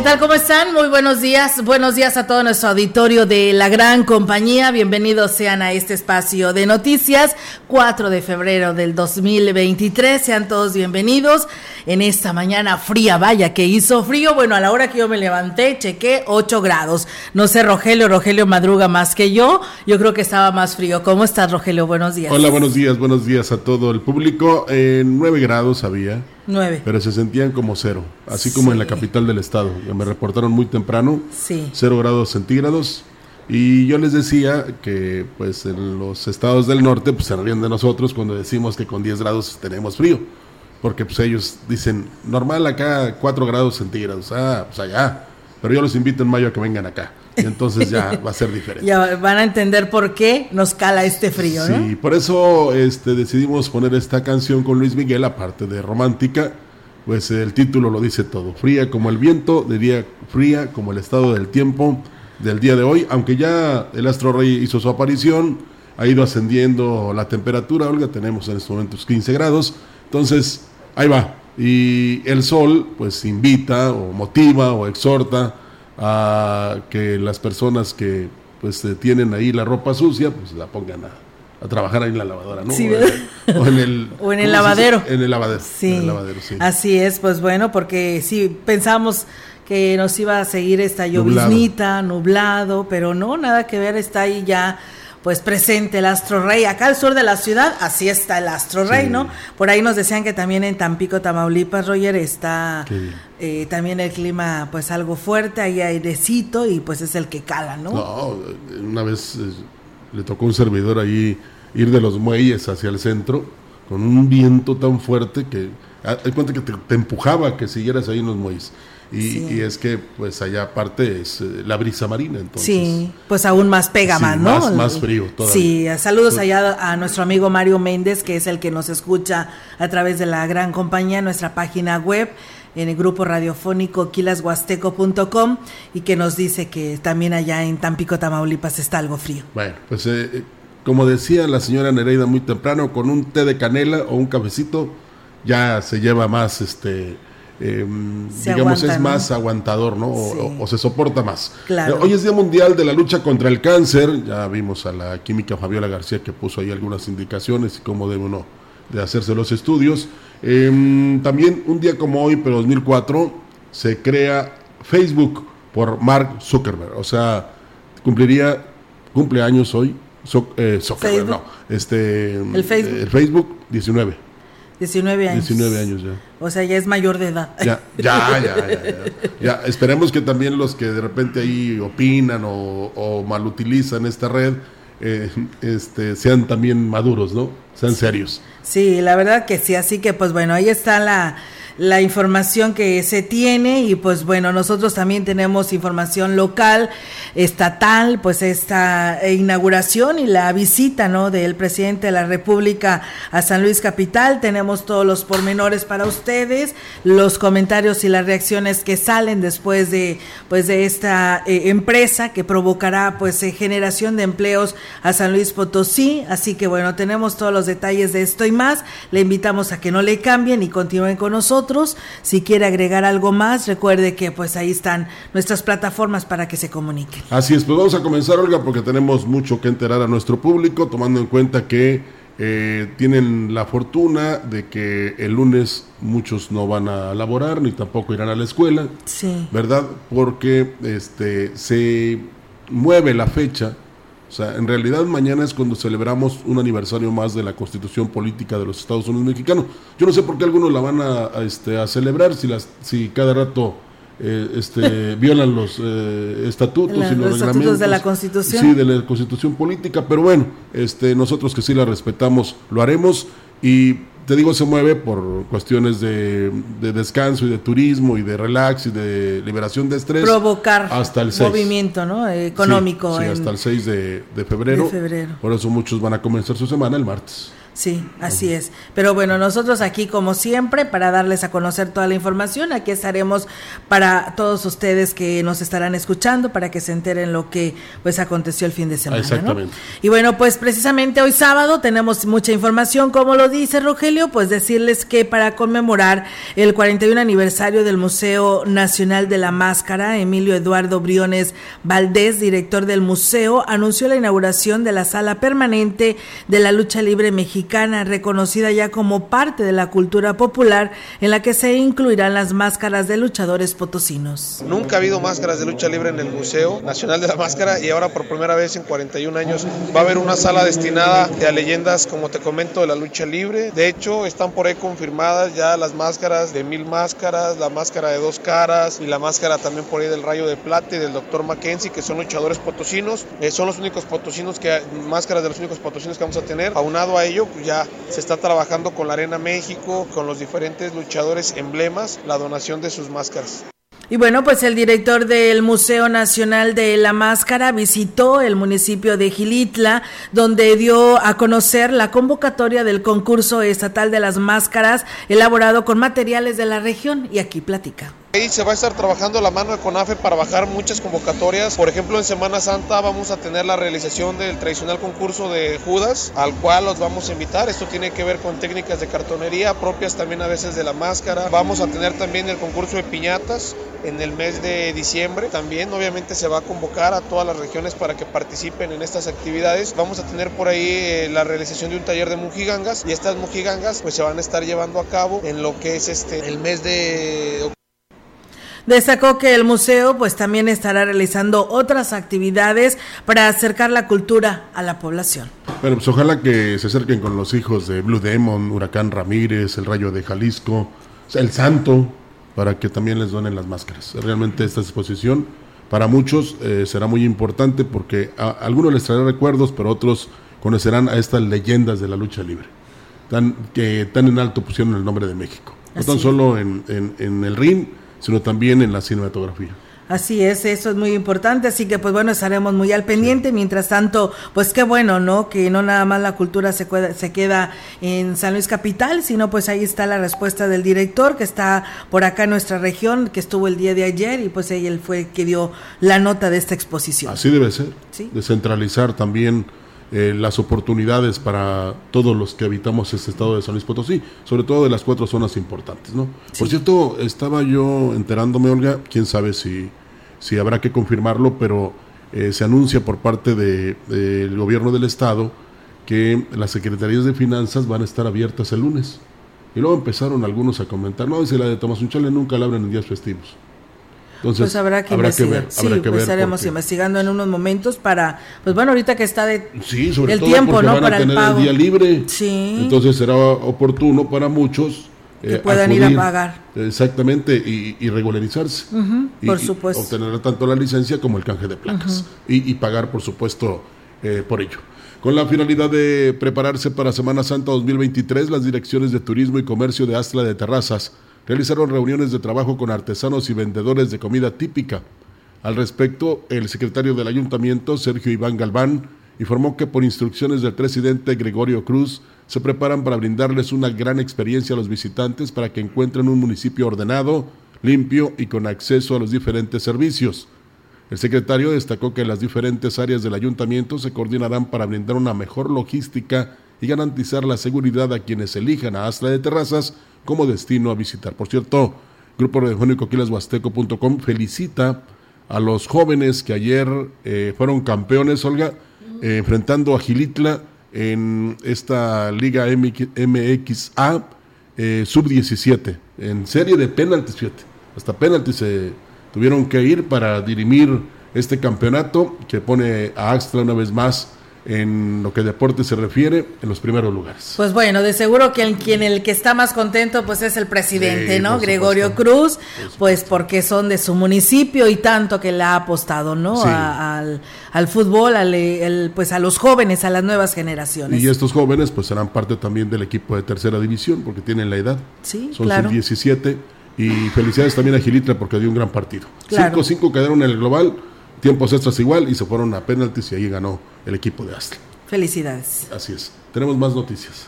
¿Qué tal? ¿Cómo están? Muy buenos días. Buenos días a todo nuestro auditorio de la gran compañía. Bienvenidos sean a este espacio de noticias. 4 de febrero del 2023. Sean todos bienvenidos en esta mañana fría. Vaya que hizo frío. Bueno, a la hora que yo me levanté, chequé 8 grados. No sé, Rogelio. Rogelio madruga más que yo. Yo creo que estaba más frío. ¿Cómo estás, Rogelio? Buenos días. Hola, buenos días. Buenos días a todo el público. En 9 grados había. Pero se sentían como cero, así como en la capital del estado. Me reportaron muy temprano, sí. cero grados centígrados. Y yo les decía que pues en los estados del norte pues se ríen de nosotros cuando decimos que con 10 grados tenemos frío. Porque pues ellos dicen, normal acá 4 grados centígrados, ah, pues allá. Pero yo los invito en mayo a que vengan acá. Y entonces ya va a ser diferente. Ya van a entender por qué nos cala este frío, ¿no? Sí, por eso este, decidimos poner esta canción con Luis Miguel, aparte de romántica, pues el título lo dice todo. Fría como el viento, de día fría como el estado del tiempo del día de hoy, aunque ya el astro rey hizo su aparición, ha ido ascendiendo la temperatura, Olga, tenemos en estos momentos 15 grados, entonces ahí va. Y el sol pues invita o motiva o exhorta a que las personas que pues eh, tienen ahí la ropa sucia, pues la pongan a, trabajar ahí en la lavadora, ¿no? o, en el, o en el lavadero. En el lavadero. Sí. Así es, pues bueno, porque sí, pensamos que nos iba a seguir esta lloviznita, nublado, pero no, nada que ver, está ahí ya pues presente el Astro Rey. Acá al sur de la ciudad, así está el Astro Rey, ¿no? Por ahí nos decían que también en Tampico, Tamaulipas, Roger, está eh, también el clima pues algo fuerte, hay airecito y pues es el que cala, ¿no? No, una vez eh, le tocó un servidor ahí ir de los muelles hacia el centro con un viento tan fuerte que hay cuenta que te, te empujaba que siguieras ahí en los muelles. Y, es que pues allá aparte es eh, la brisa marina, entonces. Sí, pues aún más pega más, ¿no? Más, más frío todavía. Sí, saludos allá a nuestro amigo Mario Méndez, que es el que nos escucha a través de la gran compañía, nuestra página web en el grupo radiofónico quilashuasteco.com y que nos dice que también allá en Tampico, Tamaulipas está algo frío. Bueno, pues eh, eh, como decía la señora Nereida muy temprano, con un té de canela o un cafecito ya se lleva más este Em, digamos, es más aguantador, ¿no? O, se soporta más. hoy es Día Mundial de la Lucha contra el Cáncer. Ya vimos a la química Fabiola García que puso ahí algunas indicaciones y cómo debe uno de hacerse los estudios. Em, también un día como hoy, pero 2004, se crea Facebook por Mark Zuckerberg. O sea, cumpliría, cumpleaños hoy. Eh, Zuckerberg, no. Este, el Facebook. el Facebook 19. 19 años. 19 años ya. O sea, ya es mayor de edad. Ya, ya, ya, ya, esperemos que también los que de repente ahí opinan o, o malutilizan esta red, eh, este, sean también maduros, ¿no? Sean serios. Sí, la verdad que sí. Así que, pues bueno, ahí está la la información que se tiene y pues bueno, nosotros también tenemos información local, estatal, pues esta inauguración y la visita, ¿no? del presidente de la República a San Luis Capital. Tenemos todos los pormenores para ustedes, los comentarios y las reacciones que salen después de pues de esta eh, empresa que provocará pues eh, generación de empleos a San Luis Potosí, así que bueno, tenemos todos los detalles de esto y más. Le invitamos a que no le cambien y continúen con nosotros. Si quiere agregar algo más, recuerde que pues ahí están nuestras plataformas para que se comuniquen. Así es, pues vamos a comenzar, Olga, porque tenemos mucho que enterar a nuestro público, tomando en cuenta que eh, tienen la fortuna de que el lunes muchos no van a laborar ni tampoco irán a la escuela, sí. ¿verdad? Porque este se mueve la fecha o sea, en realidad mañana es cuando celebramos un aniversario más de la Constitución Política de los Estados Unidos Mexicanos. Yo no sé por qué algunos la van a, este, a celebrar si, las, si cada rato eh, este, violan los eh, estatutos y los, estatutos de la Constitución. Sí, de la Constitución Política, pero bueno, este, nosotros que sí la respetamos lo haremos y te digo, se mueve por cuestiones de, descanso y de turismo y de relax y de liberación de estrés. Provocar hasta el movimiento ¿no? económico. Sí, hasta el 6 de, febrero. de febrero. Por eso muchos van a comenzar su semana el martes. Sí, así es. Pero bueno, nosotros aquí como siempre para darles a conocer toda la información, aquí estaremos para todos ustedes que nos estarán escuchando para que se enteren lo que pues aconteció el fin de semana. Exactamente. Y bueno, pues precisamente hoy sábado tenemos mucha información, como lo dice Rogelio, pues decirles que para conmemorar el 41 aniversario del Museo Nacional de la Máscara, Emilio Eduardo Briones Valdés, director del museo, anunció la inauguración de la sala permanente de la lucha libre mexicana reconocida ya como parte de la cultura popular, en la que se incluirán las máscaras de luchadores potosinos. Nunca ha habido máscaras de lucha libre en el Museo Nacional de la Máscara y ahora por primera vez en 41 años va a haber una sala destinada a leyendas, como te comento, de la lucha libre. De hecho, están por ahí confirmadas ya las máscaras de mil máscaras, la máscara de dos caras y la máscara también por ahí del Rayo de Plata y del Dr. Mackenzie, que son luchadores potosinos. Eh, son los únicos potosinos que, máscaras de los únicos potosinos que vamos a tener. Aunado a ello, pues ya se está trabajando con la Arena México, con los diferentes luchadores emblemas, la donación de sus máscaras. Y bueno, pues el director del Museo Nacional de la Máscara visitó el municipio de Gilitla, donde dio a conocer la convocatoria del concurso estatal de las máscaras elaborado con materiales de la región y aquí platica. Ahí se va a estar trabajando la mano de CONAFE para bajar muchas convocatorias. Por ejemplo, en Semana Santa vamos a tener la realización del tradicional concurso de Judas, al cual los vamos a invitar. Esto tiene que ver con técnicas de cartonería propias también a veces de la máscara. Vamos a tener también el concurso de piñatas en el mes de diciembre. También obviamente se va a convocar a todas las regiones para que participen en estas actividades. Vamos a tener por ahí eh, la realización de un taller de mujigangas y estas mujigangas pues se van a estar llevando a cabo en lo que es este el mes de Destacó que el museo pues también estará realizando otras actividades para acercar la cultura a la población. Bueno, pues ojalá que se acerquen con los hijos de Blue Demon, Huracán Ramírez, el Rayo de Jalisco, el Santo, para que también les donen las máscaras. Realmente esta exposición para muchos eh, será muy importante porque a, algunos les traerá recuerdos, pero otros conocerán a estas leyendas de la lucha libre, tan, que tan en alto pusieron el nombre de México. No tan solo en, en, en el ring, sino también en la cinematografía. Así es, eso es muy importante, así que pues bueno, estaremos muy al pendiente. Mientras tanto, pues qué bueno, ¿no? Que no nada más la cultura se, se queda en San Luis Capital, sino pues ahí está la respuesta del director que está por acá en nuestra región, que estuvo el día de ayer y pues él fue que dio la nota de esta exposición. Así debe ser, ¿Sí? descentralizar también eh, las oportunidades para todos los que habitamos este estado de San Luis Potosí, sobre todo de las cuatro zonas importantes, ¿no? Por cierto, estaba yo enterándome, Olga, quién sabe si, si habrá que confirmarlo, pero eh, se anuncia por parte del gobierno del estado que las secretarías de finanzas van a estar abiertas el lunes. Y luego empezaron algunos a comentar, no, si la de Tomás Unchale nunca la abren en días festivos. Entonces, pues habrá que investigar. sí, pues estaremos investigando en unos momentos para, pues bueno, ahorita que está de sí, sobre el tiempo, ¿no? para el pago. día libre. Sí. Entonces será oportuno para muchos que eh, puedan ir a pagar. Exactamente, y, regularizarse. por supuesto. obtener tanto la licencia como el canje de placas. y, pagar, por supuesto, eh, por ello. Con la finalidad de prepararse para Semana Santa 2023, las direcciones de Turismo y Comercio de Astla de Terrazas realizaron reuniones de trabajo con artesanos y vendedores de comida típica. Al respecto, el secretario del ayuntamiento, Sergio Iván Galván, informó que por instrucciones del presidente Gregorio Cruz se preparan para brindarles una gran experiencia a los visitantes para que encuentren un municipio ordenado, limpio y con acceso a los diferentes servicios. El secretario destacó que las diferentes áreas del ayuntamiento se coordinarán para brindar una mejor logística y garantizar la seguridad a quienes elijan a Asla de Terrazas como destino a visitar. Por cierto, Grupo Radiofónico Quilashuasteco.com felicita a los jóvenes que ayer eh, fueron campeones, Olga, eh, enfrentando a Gilitla en esta Liga MXA eh, Sub-17, en serie de penaltis, fíjate. Hasta penaltis se tuvieron que ir para dirimir este campeonato que pone a Axtra una vez más en lo que deporte se refiere en los primeros lugares. Pues bueno, de seguro que el, quien el que está más contento pues es el presidente, ¿no? Gregorio Cruz, pues porque son de su municipio y tanto que le ha apostado, ¿no? al, al, fútbol, al, pues a los jóvenes, a las nuevas generaciones. Y estos jóvenes pues serán parte también del equipo de tercera división porque tienen la edad. Sí, son claro. 17 y felicidades también a Gilitra porque dio un gran partido. 5-5 quedaron en el global tiempos extras igual y se fueron a penaltis y ahí ganó el equipo de Astra. Felicidades. Así es. Tenemos más noticias.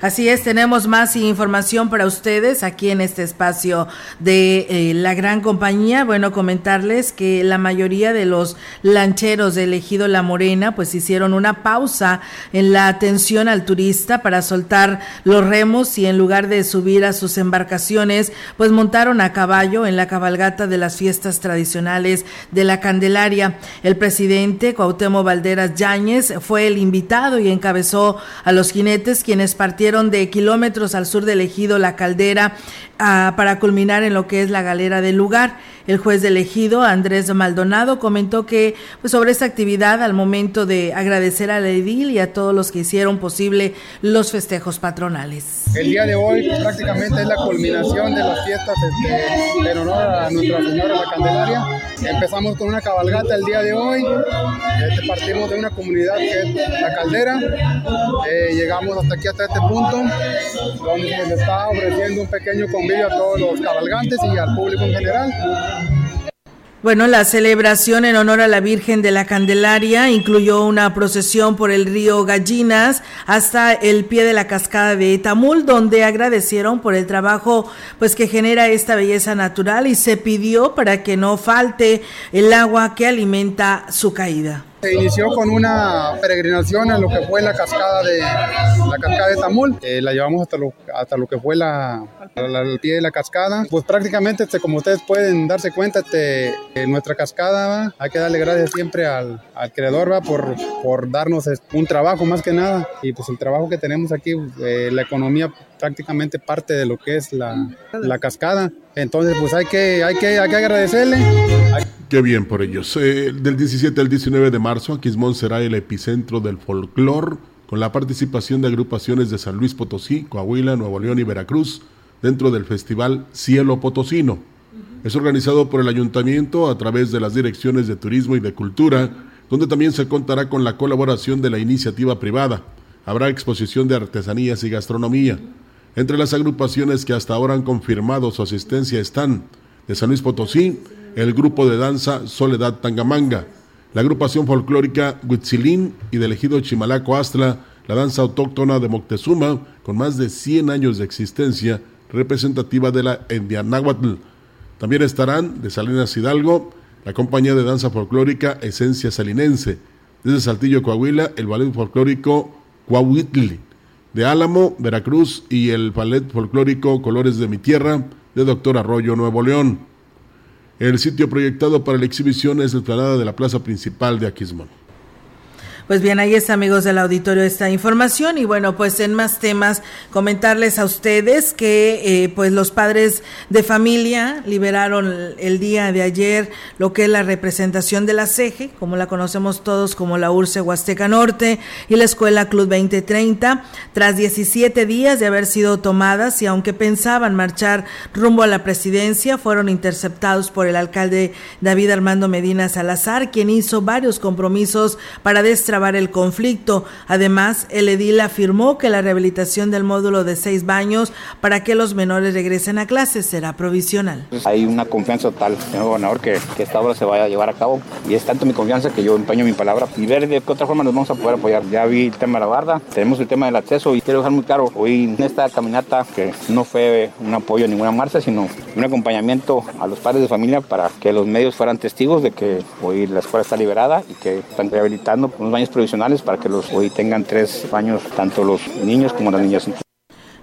Así es, tenemos más información para ustedes aquí en este espacio de eh, la gran compañía. Bueno, comentarles que la mayoría de los lancheros de Ejido La Morena pues hicieron una pausa en la atención al turista para soltar los remos y en lugar de subir a sus embarcaciones pues montaron a caballo en la cabalgata de las fiestas tradicionales de la Candelaria. El presidente Cuauhtémoc Valderas Yáñez fue el invitado y encabezó a los jinetes quienes partieron de kilómetros al sur del ejido La Caldera ah, para culminar en lo que es la galera del lugar. El juez del ejido, Andrés Maldonado, comentó que pues, sobre esta actividad al momento de agradecer a la edil y a todos los que hicieron posible los festejos patronales. El día de hoy prácticamente es la culminación de las fiestas este, en honor a Nuestra Señora la Candelaria. Empezamos con una cabalgata el día de hoy, este, partimos de una comunidad que es La Caldera, eh, llegamos hasta aquí, hasta este punto, donde se está ofreciendo un pequeño convivio a todos los cabalgantes y al público en general. Bueno, la celebración en honor a la Virgen de la Candelaria incluyó una procesión por el río Gallinas hasta el pie de la cascada de Tamul, donde agradecieron por el trabajo pues que genera esta belleza natural y se pidió para que no falte el agua que alimenta su caída. Se inició con una peregrinación en lo que fue la cascada de la cascada de Tamul. Eh, la llevamos hasta lo, hasta lo que fue la, el pie de la cascada. Pues prácticamente, este, como ustedes pueden darse cuenta, este, nuestra cascada hay que darle gracias siempre al, al creador ¿va? Por, por darnos un trabajo más que nada. Y pues el trabajo que tenemos aquí, eh, la economía prácticamente parte de lo que es la, la cascada. Entonces, pues hay que, hay que, hay que agradecerle. Qué bien por ellos. Eh, del 17 al 19 de marzo, Aquismón será el epicentro del folclor, con la participación de agrupaciones de San Luis Potosí, Coahuila, Nuevo León y Veracruz, dentro del Festival Cielo Potosino. Es organizado por el ayuntamiento a través de las direcciones de turismo y de cultura, donde también se contará con la colaboración de la iniciativa privada. Habrá exposición de artesanías y gastronomía. Entre las agrupaciones que hasta ahora han confirmado su asistencia están de San Luis Potosí, el grupo de danza Soledad Tangamanga, la agrupación folclórica Huitzilín y del ejido Chimalaco Astla, la danza autóctona de Moctezuma, con más de 100 años de existencia, representativa de la Endianáhuatl. También estarán de Salinas Hidalgo, la compañía de danza folclórica Esencia Salinense, desde Saltillo, Coahuila, el ballet folclórico Coahuitli, de Álamo, Veracruz y el ballet folclórico Colores de mi Tierra, de Doctor Arroyo, Nuevo León. El sitio proyectado para la exhibición es la explanada de la plaza principal de Aquismón. Pues bien, ahí está, amigos del auditorio, esta información. Y bueno, pues en más temas, comentarles a ustedes que eh, pues los padres de familia liberaron el día de ayer lo que es la representación de la CEGE, como la conocemos todos como la URCE Huasteca Norte, y la Escuela Club 2030, tras 17 días de haber sido tomadas y aunque pensaban marchar rumbo a la presidencia, fueron interceptados por el alcalde David Armando Medina Salazar, quien hizo varios compromisos para destrabar el conflicto. Además, el edil afirmó que la rehabilitación del módulo de seis baños para que los menores regresen a clases será provisional. Hay una confianza total, señor gobernador, que, que esta obra se vaya a llevar a cabo y es tanto mi confianza que yo empeño mi palabra y ver de qué otra forma nos vamos a poder apoyar. Ya vi el tema de la barda, tenemos el tema del acceso y quiero dejar muy claro, hoy en esta caminata que no fue un apoyo a ninguna marcha, sino un acompañamiento a los padres de familia para que los medios fueran testigos de que hoy la escuela está liberada y que están rehabilitando unos baños provisionales para que los hoy tengan tres baños, tanto los niños como las niñas.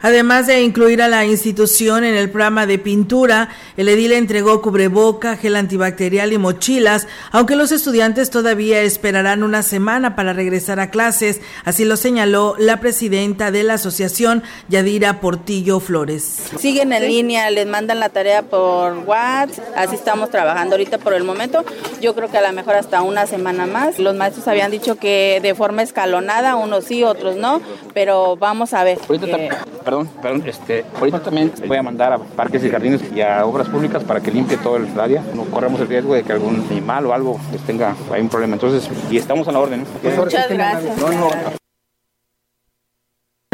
Además de incluir a la institución en el programa de pintura, el edil entregó cubreboca, gel antibacterial y mochilas, aunque los estudiantes todavía esperarán una semana para regresar a clases, así lo señaló la presidenta de la asociación, Yadira Portillo Flores. Siguen en línea, les mandan la tarea por WhatsApp, así estamos trabajando ahorita por el momento. Yo creo que a lo mejor hasta una semana más. Los maestros habían dicho que de forma escalonada, unos sí, otros no, pero vamos a ver perdón, perdón, este, ahorita también voy a mandar a parques y jardines y a obras públicas para que limpie todo el área. No corremos el riesgo de que algún animal o algo tenga ahí un problema. Entonces, y estamos a la orden. Muchas gracias.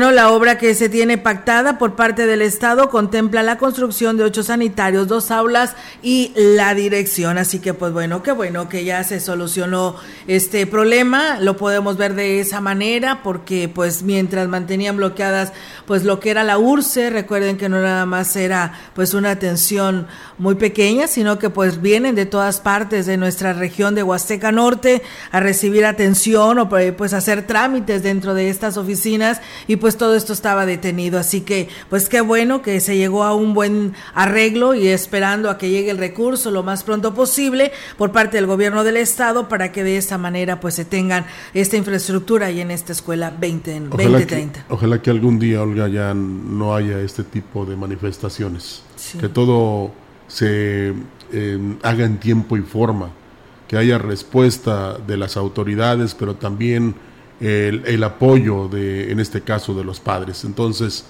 La obra que se tiene pactada por parte del Estado contempla la construcción de ocho sanitarios, dos aulas y la dirección. Así que, pues bueno, qué bueno que ya se solucionó este problema. Lo podemos ver de esa manera porque, pues, mientras mantenían bloqueadas, pues, lo que era la URCE, recuerden que no nada más era, pues, una atención muy pequeña, sino que, pues, vienen de todas partes de nuestra región de Huasteca Norte a recibir atención o, pues, hacer trámites dentro de estas oficinas y, pues, pues todo esto estaba detenido. Así que, pues qué bueno que se llegó a un buen arreglo y esperando a que llegue el recurso lo más pronto posible por parte del gobierno del estado para que de esta manera pues se tengan esta infraestructura y en esta escuela 20, ojalá 2030. Que, ojalá que algún día, Olga, ya no haya este tipo de manifestaciones. Que todo se eh, haga en tiempo y forma, que haya respuesta de las autoridades, pero también el, apoyo de, en este caso, de los padres. Entonces,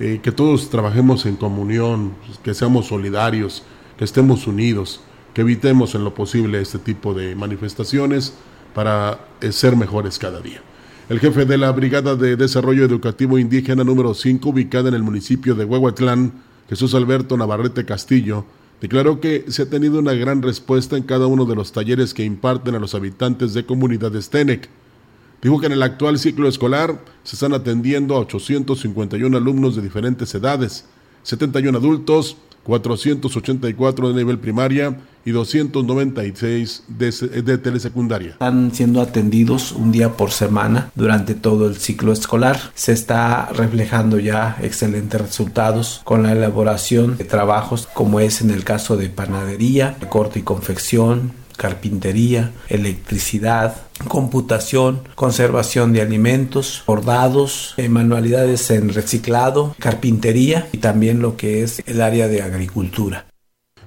eh, que todos trabajemos en comunión, que seamos solidarios, que estemos unidos, que evitemos en lo posible este tipo de manifestaciones para eh, ser mejores cada día. El jefe de la Brigada de Desarrollo Educativo Indígena número 5, ubicada en el municipio de Huehuatlán, Jesús Alberto Navarrete Castillo, declaró que se ha tenido una gran respuesta en cada uno de los talleres que imparten a los habitantes de comunidades TENEC Dijo que en el actual ciclo escolar se están atendiendo a 851 alumnos de diferentes edades, 71 adultos, 484 de nivel primaria y 296 de, de, telesecundaria. Están siendo atendidos un día por semana durante todo el ciclo escolar. Se está reflejando ya excelentes resultados con la elaboración de trabajos como es en el caso de panadería, corte y confección, carpintería, electricidad, computación, conservación de alimentos, bordados, eh, manualidades en reciclado, carpintería y también lo que es el área de agricultura.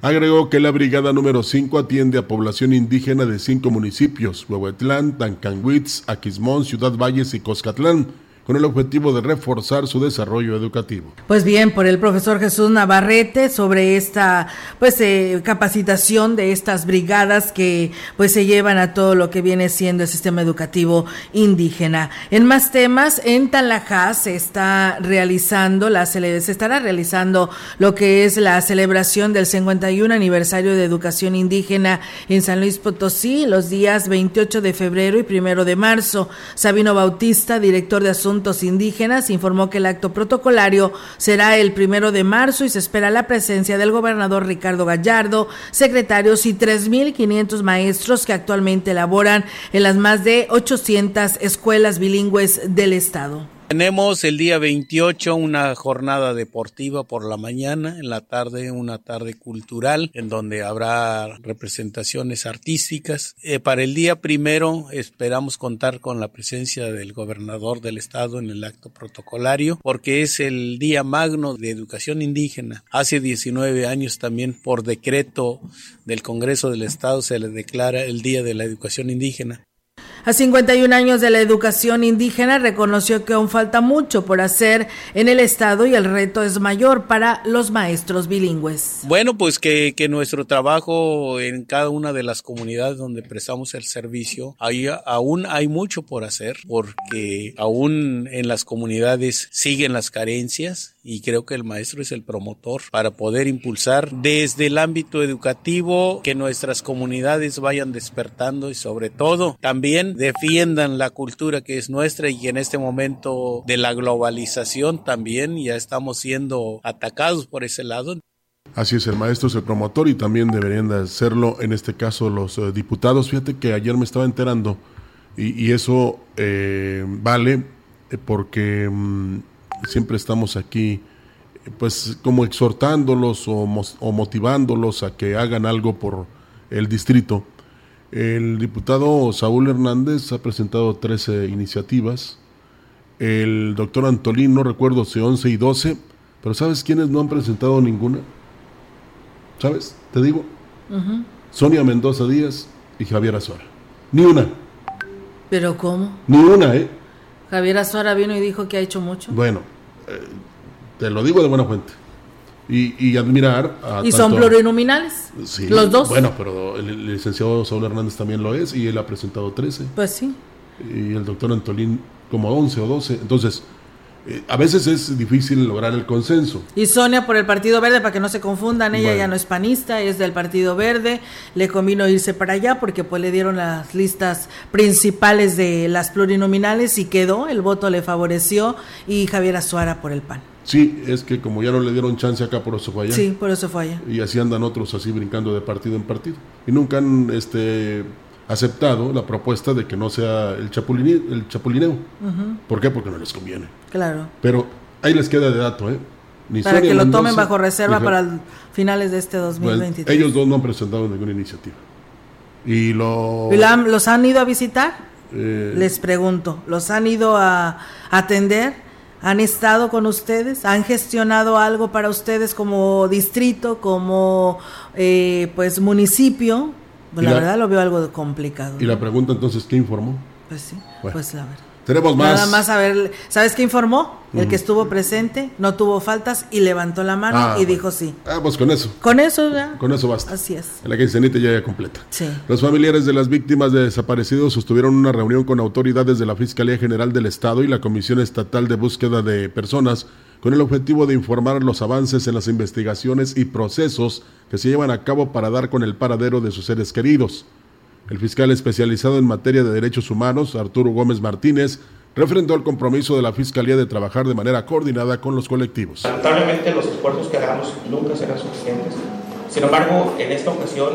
Agregó que la brigada número 5 atiende a población indígena de cinco municipios, Huehuetlán, Tancanwitz, Aquismón, Ciudad Valles y Coscatlán con el objetivo de reforzar su desarrollo educativo. Pues bien, por el profesor Jesús Navarrete sobre esta pues eh, capacitación de estas brigadas que pues se llevan a todo lo que viene siendo el sistema educativo indígena. En más temas, en Talajá se está realizando la se estará realizando lo que es la celebración del 51 aniversario de educación indígena en San Luis Potosí los días 28 de febrero y primero de marzo. Sabino Bautista, director de Asuntos Indígenas informó que el acto protocolario será el primero de marzo y se espera la presencia del gobernador Ricardo Gallardo, secretarios y 3.500 maestros que actualmente laboran en las más de 800 escuelas bilingües del estado. Tenemos el día 28 una jornada deportiva por la mañana, en la tarde una tarde cultural en donde habrá representaciones artísticas. Eh, para el día primero esperamos contar con la presencia del gobernador del estado en el acto protocolario porque es el día magno de educación indígena. Hace 19 años también por decreto del Congreso del Estado se le declara el Día de la Educación Indígena. A 51 años de la educación indígena reconoció que aún falta mucho por hacer en el Estado y el reto es mayor para los maestros bilingües. Bueno, pues que, que nuestro trabajo en cada una de las comunidades donde prestamos el servicio, ahí aún hay mucho por hacer porque aún en las comunidades siguen las carencias y creo que el maestro es el promotor para poder impulsar desde el ámbito educativo que nuestras comunidades vayan despertando y sobre todo también defiendan la cultura que es nuestra y en este momento de la globalización también ya estamos siendo atacados por ese lado. Así es, el maestro es el promotor y también deberían de hacerlo, en este caso, los eh, diputados. Fíjate que ayer me estaba enterando y, eso eh, vale eh, porque mm, siempre estamos aquí pues como exhortándolos o, o, motivándolos a que hagan algo por el distrito. El diputado Saúl Hernández ha presentado 13 iniciativas. El doctor Antolín, no recuerdo si 11 y 12, pero ¿sabes quiénes no han presentado ninguna? ¿Sabes? Te digo. Sonia Mendoza Díaz y Javier Azuara. Ni una. ¿Pero cómo? Ni una, ¿eh? Javier Azuara vino y dijo que ha hecho mucho. Bueno, eh, te lo digo de buena fuente. Y, admirar a ¿Y son plurinominales? Sí. Los dos. Bueno, pero el, licenciado Saúl Hernández también lo es y él ha presentado 13. Pues sí. Y el doctor Antolín como 11 o 12. Entonces, eh, a veces es difícil lograr el consenso. Y Sonia por el Partido Verde, para que no se confundan, ella ya no es panista, es del Partido Verde, le convino irse para allá porque pues le dieron las listas principales de las plurinominales y quedó, el voto le favoreció y Javier Azuara por el PAN. Sí, es que como ya no le dieron chance acá, por eso fue allá. Sí, por eso fue allá. Y así andan otros así brincando de partido en partido. Y nunca han este, aceptado la propuesta de que no sea el, chapulín el chapulineo. ¿Por qué? Porque no les conviene. Claro. Pero ahí les queda de dato, ¿eh? para que lo tomen bajo reserva para finales de este 2023. ellos dos no han presentado ninguna iniciativa. Y lo... ¿Los han ido a visitar? Eh, les pregunto, ¿los han ido a atender? ¿Han estado con ustedes? ¿Han gestionado algo para ustedes como distrito, como eh, pues municipio? Pues la, verdad lo veo algo complicado. Y la pregunta entonces, ¿qué informó? Pues sí, pues la verdad. Tenemos más. Nada más a ver, ¿sabes qué informó? El que estuvo presente, no tuvo faltas y levantó la mano ah, y dijo sí. Ah, pues con eso. Con eso ya. Con eso basta. Así es. La quincenita ya, ya completa. Sí. Los familiares de las víctimas de desaparecidos sostuvieron una reunión con autoridades de la Fiscalía General del Estado y la Comisión Estatal de Búsqueda de Personas con el objetivo de informar los avances en las investigaciones y procesos que se llevan a cabo para dar con el paradero de sus seres queridos. El fiscal especializado en materia de derechos humanos, Arturo Gómez Martínez, refrendó el compromiso de la Fiscalía de trabajar de manera coordinada con los colectivos. Lamentablemente los esfuerzos que hagamos nunca serán suficientes. Sin embargo, en esta ocasión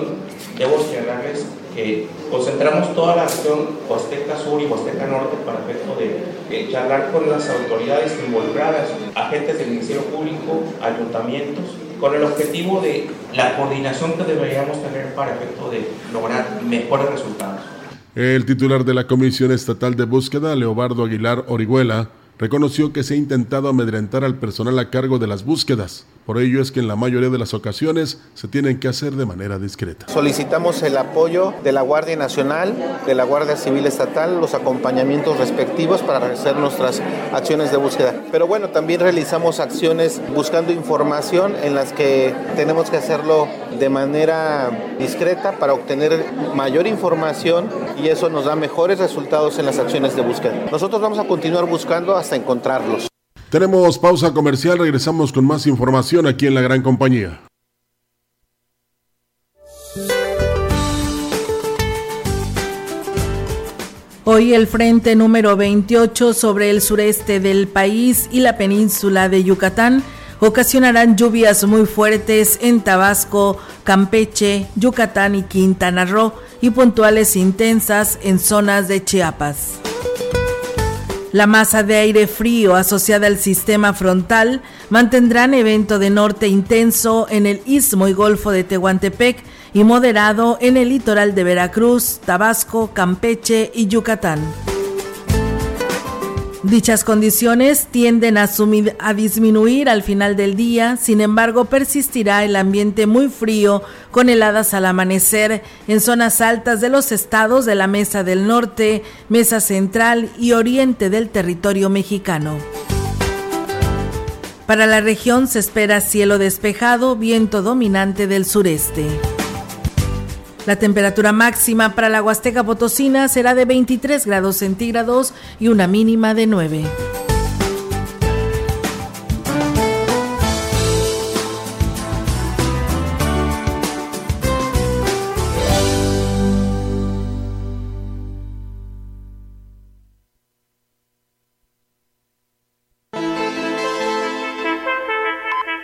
debo señalarles que concentramos toda la acción Huasteca Sur y Huasteca Norte para efecto de, charlar con las autoridades involucradas, agentes del Ministerio Público, ayuntamientos, con el objetivo de la coordinación que deberíamos tener para efecto de lograr mejores resultados. El titular de la Comisión Estatal de Búsqueda, Leobardo Aguilar Orihuela, reconoció que se ha intentado amedrentar al personal a cargo de las búsquedas. Por ello es que en la mayoría de las ocasiones se tienen que hacer de manera discreta. Solicitamos el apoyo de la Guardia Nacional, de la Guardia Civil Estatal, los acompañamientos respectivos para hacer nuestras acciones de búsqueda. Pero bueno, también realizamos acciones buscando información en las que tenemos que hacerlo de manera discreta para obtener mayor información y eso nos da mejores resultados en las acciones de búsqueda. Nosotros vamos a continuar buscando hasta encontrarlos. Tenemos pausa comercial, regresamos con más información aquí en la gran compañía. Hoy el frente número 28 sobre el sureste del país y la península de Yucatán ocasionarán lluvias muy fuertes en Tabasco, Campeche, Yucatán y Quintana Roo y puntuales intensas en zonas de Chiapas. La masa de aire frío asociada al sistema frontal mantendrán evento de norte intenso en el istmo y golfo de Tehuantepec y moderado en el litoral de Veracruz, Tabasco, Campeche y Yucatán. Dichas condiciones tienden a, disminuir al final del día, sin embargo persistirá el ambiente muy frío con heladas al amanecer en zonas altas de los estados de la Mesa del Norte, Mesa Central y Oriente del territorio mexicano. Para la región se espera cielo despejado, viento dominante del sureste. La temperatura máxima para la Huasteca Potosina será de 23 grados centígrados y una mínima de 9.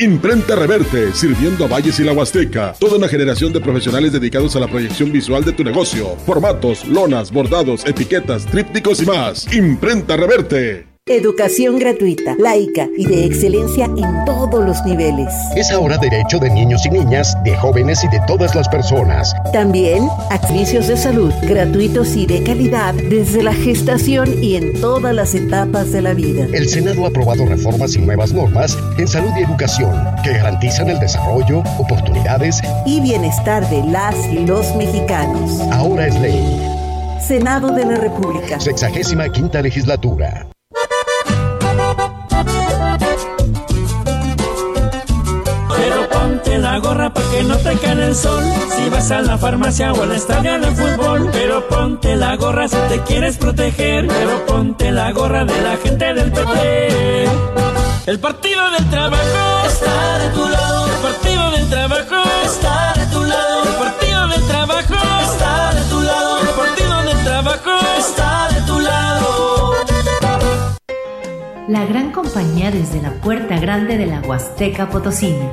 Imprenta Reverte, sirviendo a Valles y la Huasteca. Toda una generación de profesionales dedicados a la proyección visual de tu negocio. Formatos, lonas, bordados, etiquetas, trípticos y más. Imprenta Reverte. Educación gratuita, laica y de excelencia en todos los niveles. Es ahora derecho de niños y niñas, de jóvenes y de todas las personas. También servicios de salud gratuitos y de calidad desde la gestación y en todas las etapas de la vida. El Senado ha aprobado reformas y nuevas normas en salud y educación que garantizan el desarrollo, oportunidades y bienestar de las y los mexicanos. Ahora es ley. Senado de la República. Sexagésima quinta legislatura. Gorra para que no te cae el sol. Si vas a la farmacia o al estadio de fútbol, pero ponte la gorra si te quieres proteger. Pero ponte la gorra de la gente del PT. El partido del trabajo está de tu lado. El partido del trabajo está de tu lado. El partido del trabajo está de tu lado. El partido del trabajo está de tu lado. La gran compañía desde la puerta grande de la Huasteca Potosina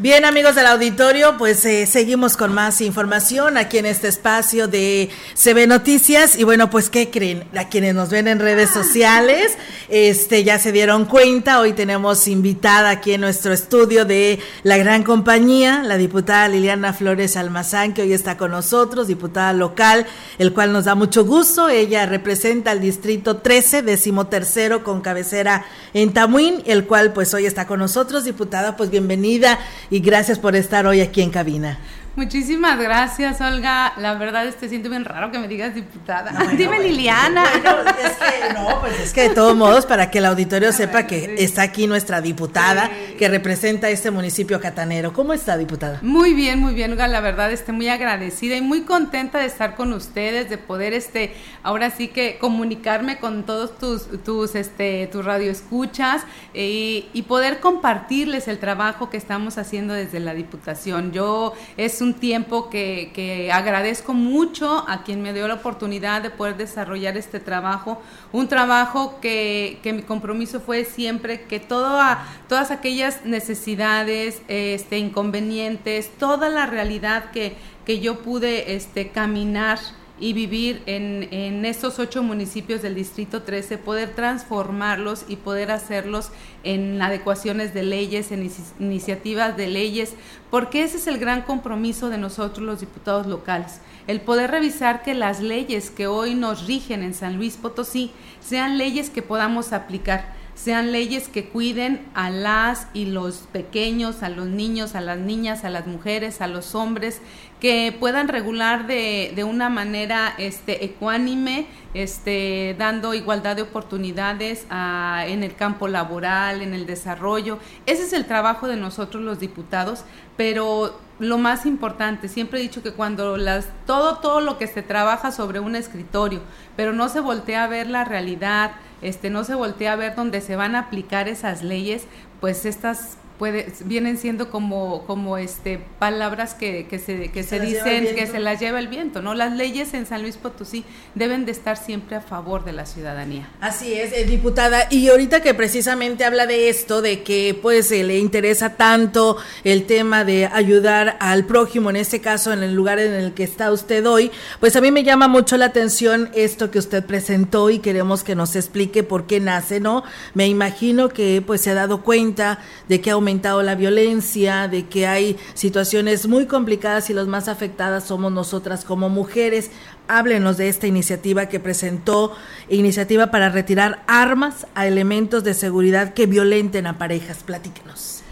Bien, amigos del auditorio, pues eh, seguimos con más información aquí en este espacio de CB Noticias. Y bueno, pues, ¿qué creen? A quienes nos ven en redes sociales, este, ya se dieron cuenta. Hoy tenemos invitada aquí en nuestro estudio de la gran compañía, la diputada Liliana Flores Almazán, que hoy está con nosotros, diputada local, el cual nos da mucho gusto. Ella representa al distrito 13, decimotercero, con cabecera en Tamuín, el cual pues hoy está con nosotros. Diputada, pues bienvenida y gracias por estar hoy aquí en cabina. Muchísimas gracias, Olga. La verdad, este siento bien raro que me digas diputada. Dime Liliana. es que, no, pues es que de todos modos, para que el auditorio sepa que está aquí nuestra diputada que representa este municipio catanero. ¿Cómo está, diputada? Muy bien, muy bien, Olga. La verdad, estoy muy agradecida y muy contenta de estar con ustedes, de poder, este, ahora sí que comunicarme con todos tus, tus, este, tus radioescuchas eh, y poder compartirles el trabajo que estamos haciendo desde la diputación. Yo es un tiempo que, agradezco mucho a quien me dio la oportunidad de poder desarrollar este trabajo, un trabajo que, mi compromiso fue siempre que todas aquellas necesidades, este, inconvenientes, toda la realidad que, que yo pude este, caminar y vivir en, en estos ocho municipios del Distrito 13, poder transformarlos y poder hacerlos en adecuaciones de leyes, en iniciativas de leyes, porque ese es el gran compromiso de nosotros los diputados locales, el poder revisar que las leyes que hoy nos rigen en San Luis Potosí sean leyes que podamos aplicar sean leyes que cuiden a las y los pequeños, a los niños, a las niñas, a las mujeres, a los hombres, que puedan regular de, de una manera este, ecuánime, este, dando igualdad de oportunidades en el campo laboral, en el desarrollo. Ese es el trabajo de nosotros los diputados, pero lo más importante, siempre he dicho que cuando las, todo, todo lo que se trabaja sobre un escritorio, pero no se voltea a ver la realidad, este, no se voltea a ver dónde se van a aplicar esas leyes, pues estas puede, vienen siendo como, como este, palabras que, que se, que se, dicen, que se las lleva el viento, ¿no? Las leyes en San Luis Potosí deben de estar siempre a favor de la ciudadanía. Así es, eh, diputada. Y ahorita que precisamente habla de esto, de que pues le interesa tanto el tema de ayudar al prójimo, en este caso en el lugar en el que está usted hoy, pues a mí me llama mucho la atención esto que usted presentó y queremos que nos explique por qué nace, ¿no? Me imagino que pues se ha dado cuenta de que ha aumentado la violencia, de que hay situaciones muy complicadas y los más afectadas somos nosotras como mujeres. Háblenos de esta iniciativa que presentó, iniciativa para retirar armas a elementos de seguridad que violenten a parejas. Platíquenos.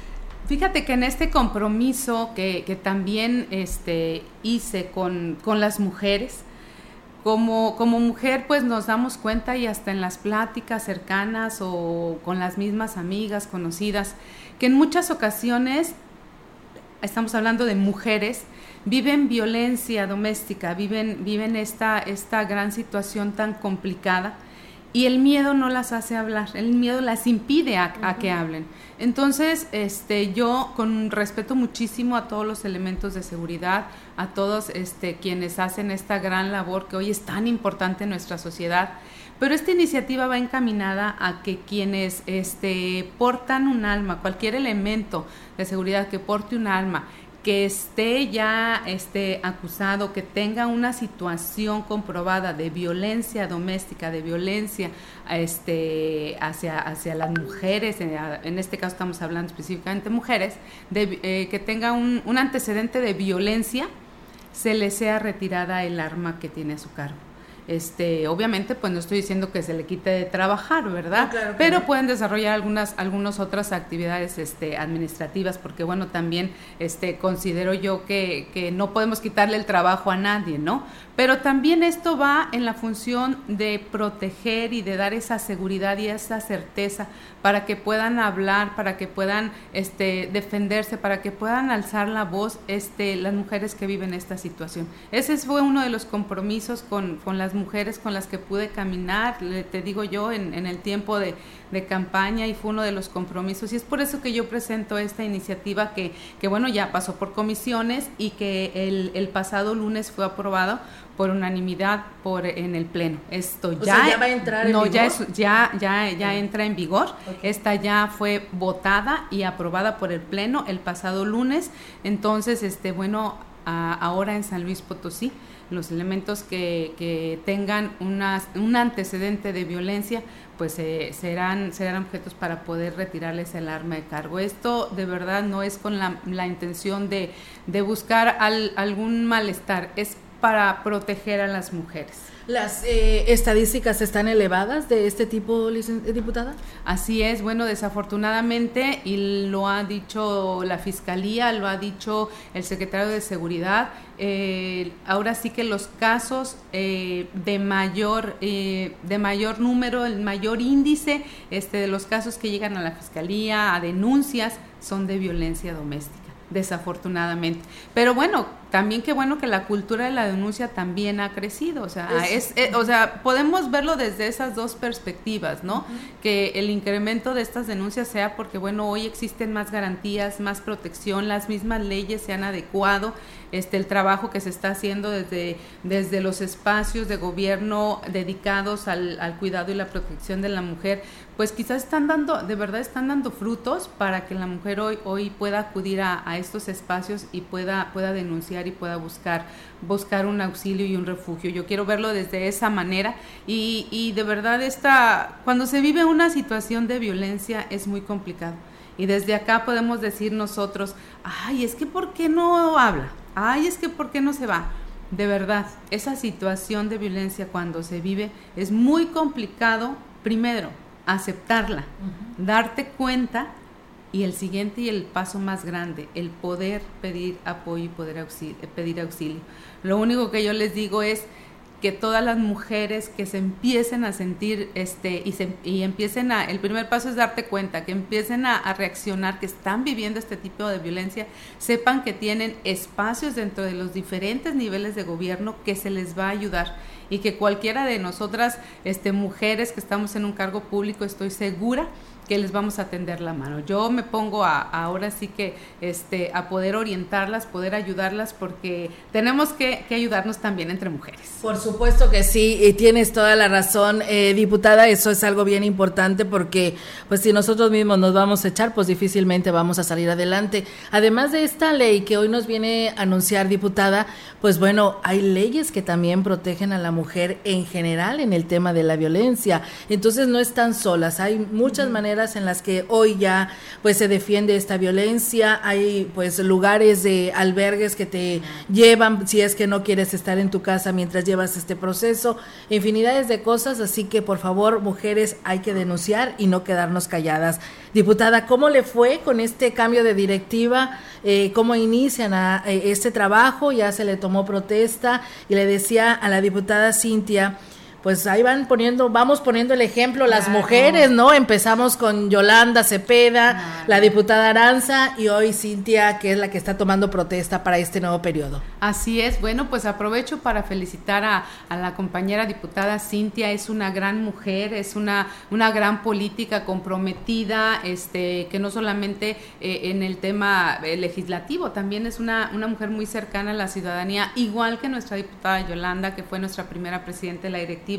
Fíjate que en este compromiso que, que también este, hice con, con las mujeres, como, como, mujer pues nos damos cuenta y hasta en las pláticas cercanas o con las mismas amigas conocidas, que en muchas ocasiones, estamos hablando de mujeres, viven violencia doméstica, viven, viven esta, esta gran situación tan complicada y el miedo no las hace hablar, el miedo las impide a, que hablen. Entonces, este, yo con respeto muchísimo a todos los elementos de seguridad, a todos este, quienes hacen esta gran labor que hoy es tan importante en nuestra sociedad, pero esta iniciativa va encaminada a que quienes este, portan un alma, cualquier elemento de seguridad que porte un alma, que esté ya este, acusado, que tenga una situación comprobada de violencia doméstica, de violencia este, hacia, hacia las mujeres, en, este caso estamos hablando específicamente mujeres, de, eh, que tenga un, un antecedente de violencia, se le sea retirada el arma que tiene a su cargo. Este, obviamente, pues no estoy diciendo que se le quite de trabajar, ¿verdad? Pero pueden desarrollar algunas, algunas otras actividades este, administrativas, porque bueno, también este, considero yo que, que no podemos quitarle el trabajo a nadie, ¿no? Pero también esto va en la función de proteger y de dar esa seguridad y esa certeza para que puedan hablar, para que puedan este, defenderse, para que puedan alzar la voz este, las mujeres que viven esta situación. Ese fue uno de los compromisos con, las mujeres con las que pude caminar, te digo yo, en el tiempo de, de, campaña y fue uno de los compromisos. Y es por eso que yo presento esta iniciativa que, que bueno, ya pasó por comisiones y que el, el pasado lunes fue aprobado por unanimidad por en el pleno. Esto ya, va a entrar no, en ya ya ya ya entra en vigor. Esta ya fue votada y aprobada por el pleno el pasado lunes. Entonces, este bueno, ahora en San Luis Potosí los elementos que, que tengan un antecedente de violencia, pues eh, serán, serán objetos para poder retirarles el arma de cargo. Esto de verdad no es con la, la intención de, de buscar al, algún malestar, es para proteger a las mujeres. ¿Las eh, estadísticas están elevadas de este tipo, diputada? Así es, bueno, desafortunadamente, y lo ha dicho la Fiscalía, lo ha dicho el secretario de Seguridad, eh, ahora sí que los casos eh, de mayor de mayor número, el mayor índice este, de los casos que llegan a la Fiscalía, a denuncias, son de violencia doméstica desafortunadamente. Pero bueno, también qué bueno que la cultura de la denuncia también ha crecido, o sea, es, o sea, podemos verlo desde esas dos perspectivas, ¿no? Que el incremento de estas denuncias sea porque bueno, hoy existen más garantías, más protección, las mismas leyes se han adecuado, este el trabajo que se está haciendo desde desde los espacios de gobierno dedicados al, al cuidado y la protección de la mujer, pues quizás están dando, de verdad están dando frutos para que la mujer hoy hoy pueda acudir a, a estos espacios y pueda pueda denunciar y pueda buscar, buscar un auxilio y un refugio. Yo quiero verlo desde esa manera y, y de verdad esta, cuando se vive una situación de violencia es muy complicado. Y desde acá podemos decir nosotros, ay, es que ¿por qué no habla? Ay, es que ¿por qué no se va? De verdad, esa situación de violencia cuando se vive es muy complicado, primero, aceptarla, darte cuenta y el siguiente y el paso más grande, el poder pedir apoyo y poder pedir auxilio. Lo único que yo les digo es que todas las mujeres que se empiecen a sentir este y, se, y empiecen a el primer paso es darte cuenta que empiecen a, a, reaccionar que están viviendo este tipo de violencia sepan que tienen espacios dentro de los diferentes niveles de gobierno que se les va a ayudar y que cualquiera de nosotras este mujeres que estamos en un cargo público estoy segura que les vamos a tender la mano. Yo me pongo a, ahora sí que este, a poder orientarlas, poder ayudarlas, porque tenemos que, ayudarnos también entre mujeres. Por supuesto que sí, y tienes toda la razón, eh, diputada, eso es algo bien importante porque pues si nosotros mismos nos vamos a echar, pues difícilmente vamos a salir adelante. Además de esta ley que hoy nos viene a anunciar, diputada, pues bueno, hay leyes que también protegen a la mujer en general en el tema de la violencia. Entonces no están solas, hay muchas maneras en las que hoy ya pues se defiende esta violencia, hay pues lugares de albergues que te llevan si es que no quieres estar en tu casa mientras llevas este proceso, infinidades de cosas, así que por favor mujeres hay que denunciar y no quedarnos calladas. Diputada, ¿cómo le fue con este cambio de directiva? Eh, ¿Cómo inician eh, este trabajo? Ya se le tomó protesta y le decía a la diputada Cintia, pues ahí van poniendo, vamos poniendo el ejemplo las mujeres, ¿no? Empezamos con Yolanda Cepeda, la diputada Aranza y hoy Cintia, que es la que está tomando protesta para este nuevo periodo. Así es, bueno, pues aprovecho para felicitar a, la compañera diputada Cintia, es una gran mujer, es una, una gran política comprometida, este, que no solamente eh, en el tema eh, legislativo, también es una, una mujer muy cercana a la ciudadanía, igual que nuestra diputada Yolanda, que fue nuestra primera presidenta de la directiva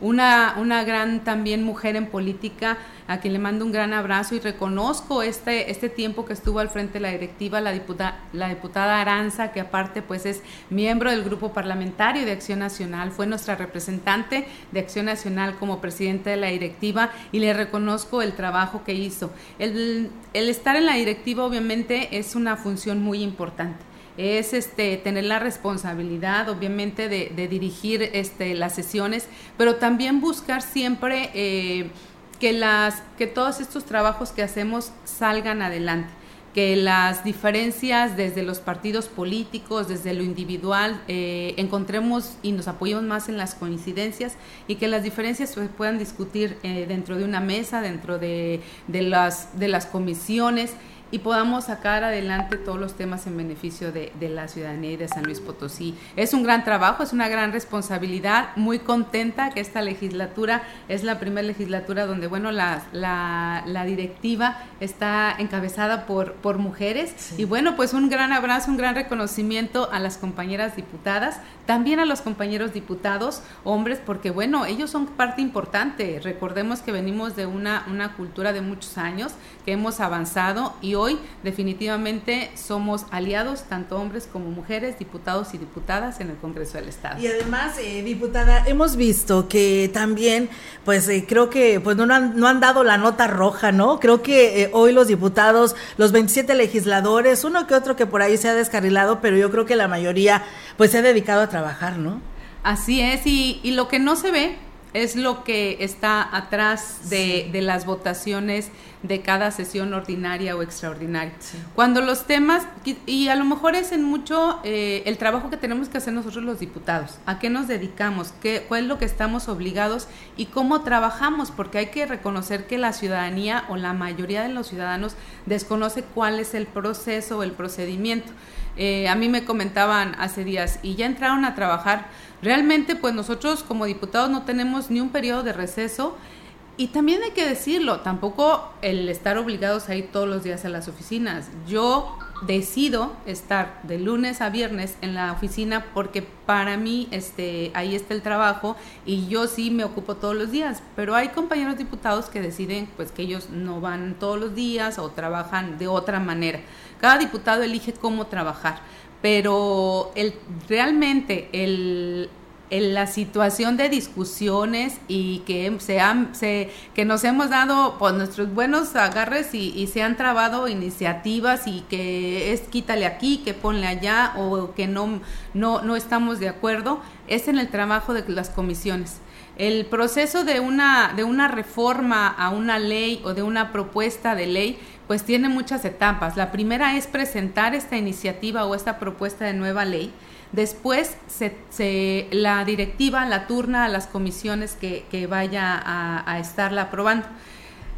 una, una gran también mujer en política, a quien le mando un gran abrazo y reconozco este, este tiempo que estuvo al frente de la directiva, la diputada, la diputada Aranza, que aparte pues es miembro del grupo parlamentario de Acción Nacional, fue nuestra representante de Acción Nacional como presidenta de la directiva y le reconozco el trabajo que hizo. El, el estar en la directiva obviamente es una función muy importante es este, tener la responsabilidad, obviamente, de, dirigir este, las sesiones, pero también buscar siempre eh, que, las, que todos estos trabajos que hacemos salgan adelante que las diferencias desde los partidos políticos, desde lo individual, eh, encontremos y nos apoyemos más en las coincidencias y que las diferencias se puedan discutir eh, dentro de una mesa, dentro de, de, las, de las comisiones y podamos sacar adelante todos los temas en beneficio de, la ciudadanía y de San Luis Potosí. Es un gran trabajo, es una gran responsabilidad, muy contenta que esta legislatura es la primera legislatura donde, bueno, la, la, directiva está encabezada por, por mujeres y bueno, pues un gran abrazo, un gran reconocimiento a las compañeras diputadas, también a los compañeros diputados, hombres, porque bueno, ellos son parte importante. Recordemos que venimos de una, una cultura de muchos años, que hemos avanzado y hoy definitivamente somos aliados, tanto hombres como mujeres, diputados y diputadas en el Congreso del Estado. Y además, eh, diputada, hemos visto que también, pues eh, creo que pues no han, no han dado la nota roja, ¿no? Creo que eh, hoy los diputados, los 27 legisladores, uno que otro que por ahí se ha descarrilado, pero yo creo que la mayoría pues se ha dedicado a trabajar, ¿no? Así es, y, y lo que no se ve es lo que está atrás de, de las votaciones de cada sesión ordinaria o extraordinaria. Cuando los temas, y a lo mejor es en mucho eh, el trabajo que tenemos que hacer nosotros los diputados, a qué nos dedicamos, qué, cuál es lo que estamos obligados y cómo trabajamos, porque hay que reconocer que la ciudadanía o la mayoría de los ciudadanos desconoce cuál es el proceso o el procedimiento. Eh, a mí me comentaban hace días, y ya entraron a trabajar, realmente pues nosotros como diputados no tenemos ni un periodo de receso, y también hay que decirlo, tampoco el estar obligados a ir todos los días a las oficinas. Yo decido estar de lunes a viernes en la oficina porque para mí este ahí está el trabajo y yo sí me ocupo todos los días, pero hay compañeros diputados que deciden pues que ellos no van todos los días o trabajan de otra manera. Cada diputado elige cómo trabajar pero el, realmente el, la situación de discusiones y que, se han, se, que nos hemos dado pues, nuestros buenos agarres y, se han trabado iniciativas y que es quítale aquí, que ponle allá o que no, no, no estamos de acuerdo, es en el trabajo de las comisiones. El proceso de una, de una reforma a una ley o de una propuesta de ley pues tiene muchas etapas. La primera es presentar esta iniciativa o esta propuesta de nueva ley Después se, la directiva la turna a las comisiones que, que vaya a, a estarla aprobando.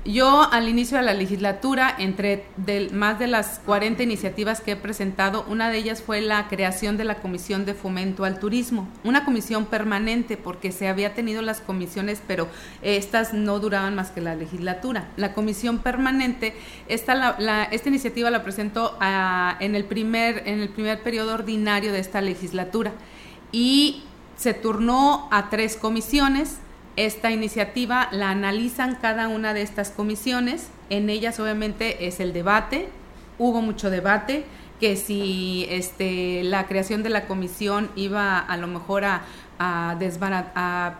Yo al inicio de la legislatura, entre más de las 40 iniciativas que he presentado, una de ellas fue la creación de la Comisión de Fomento al Turismo, una comisión permanente porque se había tenido las comisiones, pero estas no duraban más que la legislatura. La comisión permanente, esta, esta iniciativa la presentó ah, en, el primer, en el primer periodo ordinario de esta legislatura y se turnó a tres comisiones esta iniciativa la analizan cada una de estas comisiones. En ellas obviamente es el debate. Hubo mucho debate que si este, la creación de la comisión iba a lo mejor a, a,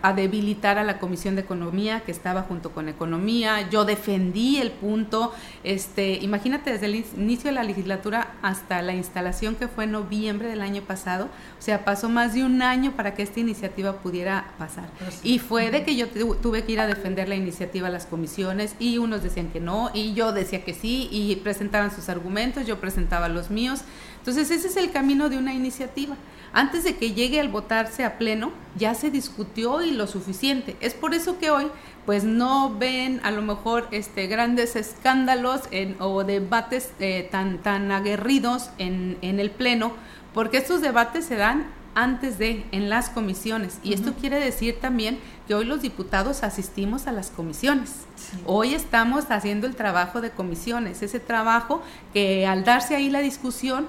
a, debilitar a la Comisión de Economía que estaba junto con Economía. Yo defendí el punto, este, imagínate desde el inicio de la legislatura hasta la instalación que fue en noviembre del año pasado, o sea, pasó más de un año para que esta iniciativa pudiera pasar. Pues y fue de que yo tuve que ir a defender la iniciativa a las comisiones y unos decían que no y yo decía que sí y presentaban sus argumentos, yo presentaba los míos. Entonces ese es el camino de una iniciativa antes de que llegue al votarse a pleno, ya se discutió y lo suficiente. Es por eso que hoy pues no ven a lo mejor este grandes escándalos o debates eh, tan, tan aguerridos en, en el pleno, porque estos debates se dan antes de en las comisiones y esto quiere decir también que hoy los diputados asistimos a las comisiones. Hoy estamos haciendo el trabajo de comisiones, ese trabajo que al darse ahí la discusión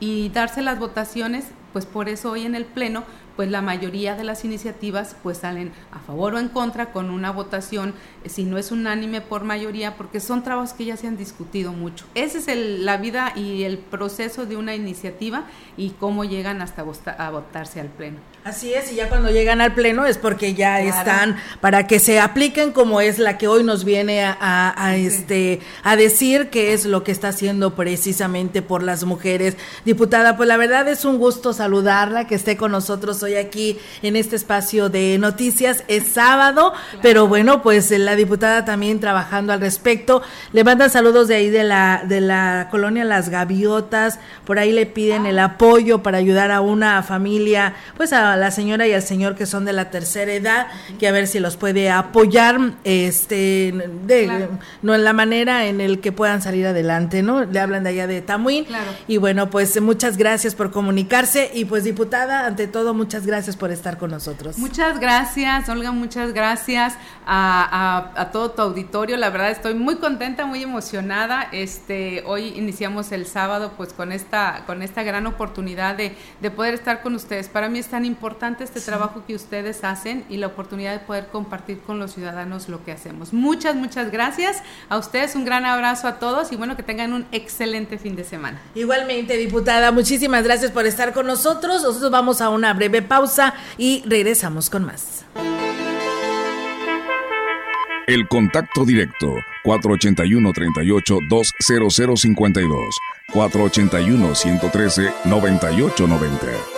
y darse las votaciones pues por eso hoy en el Pleno pues la mayoría de las iniciativas pues salen a favor o en contra con una votación, eh, si no es unánime por mayoría, porque son trabajos que ya se han discutido mucho. Esa es la vida y el proceso de una iniciativa y cómo llegan hasta a votarse al Pleno. Así es, y ya cuando llegan al Pleno es porque ya están para que se apliquen como es la que hoy nos viene a, este a decir que es lo que está haciendo precisamente por las mujeres. Diputada, pues la verdad es un gusto saludarla, que esté con nosotros hoy aquí en este espacio de noticias. Es sábado, pero bueno, pues la diputada también trabajando al respecto. Le mandan saludos de ahí de la, de la colonia Las Gaviotas. Por ahí le piden el apoyo para ayudar a una familia, pues a la señora y al señor que son de la tercera edad, que a ver si los puede apoyar, este, de, no en la manera en el que puedan salir adelante, ¿no? Le hablan de allá de Tamuín. Y bueno, pues muchas gracias por comunicarse y pues diputada, ante todo, muchas gracias por estar con nosotros. Muchas gracias, Olga, muchas gracias a, todo tu auditorio. La verdad estoy muy contenta, muy emocionada. Este, hoy iniciamos el sábado pues con esta, con esta gran oportunidad de, poder estar con ustedes. Para mí es tan importante este trabajo que ustedes hacen y la oportunidad de poder compartir con los ciudadanos lo que hacemos. Muchas, muchas gracias a ustedes, un gran abrazo a todos y bueno, que tengan un excelente fin de semana. Igualmente, diputada, muchísimas gracias por estar con nosotros. Nosotros vamos a una breve pausa y regresamos con más. El contacto directo 481 38 20052 481 113 9890.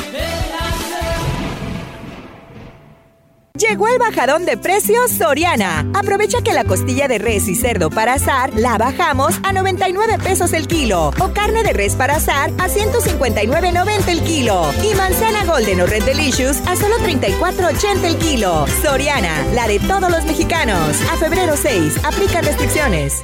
Llegó el bajadón de precios Soriana. Aprovecha que la costilla de res y cerdo para asar la bajamos a 99 pesos el kilo. O carne de res para asar a 159.90 el kilo. Y manzana golden o red delicious a solo 34.80 el kilo. Soriana, la de todos los mexicanos. A febrero 6, aplica restricciones.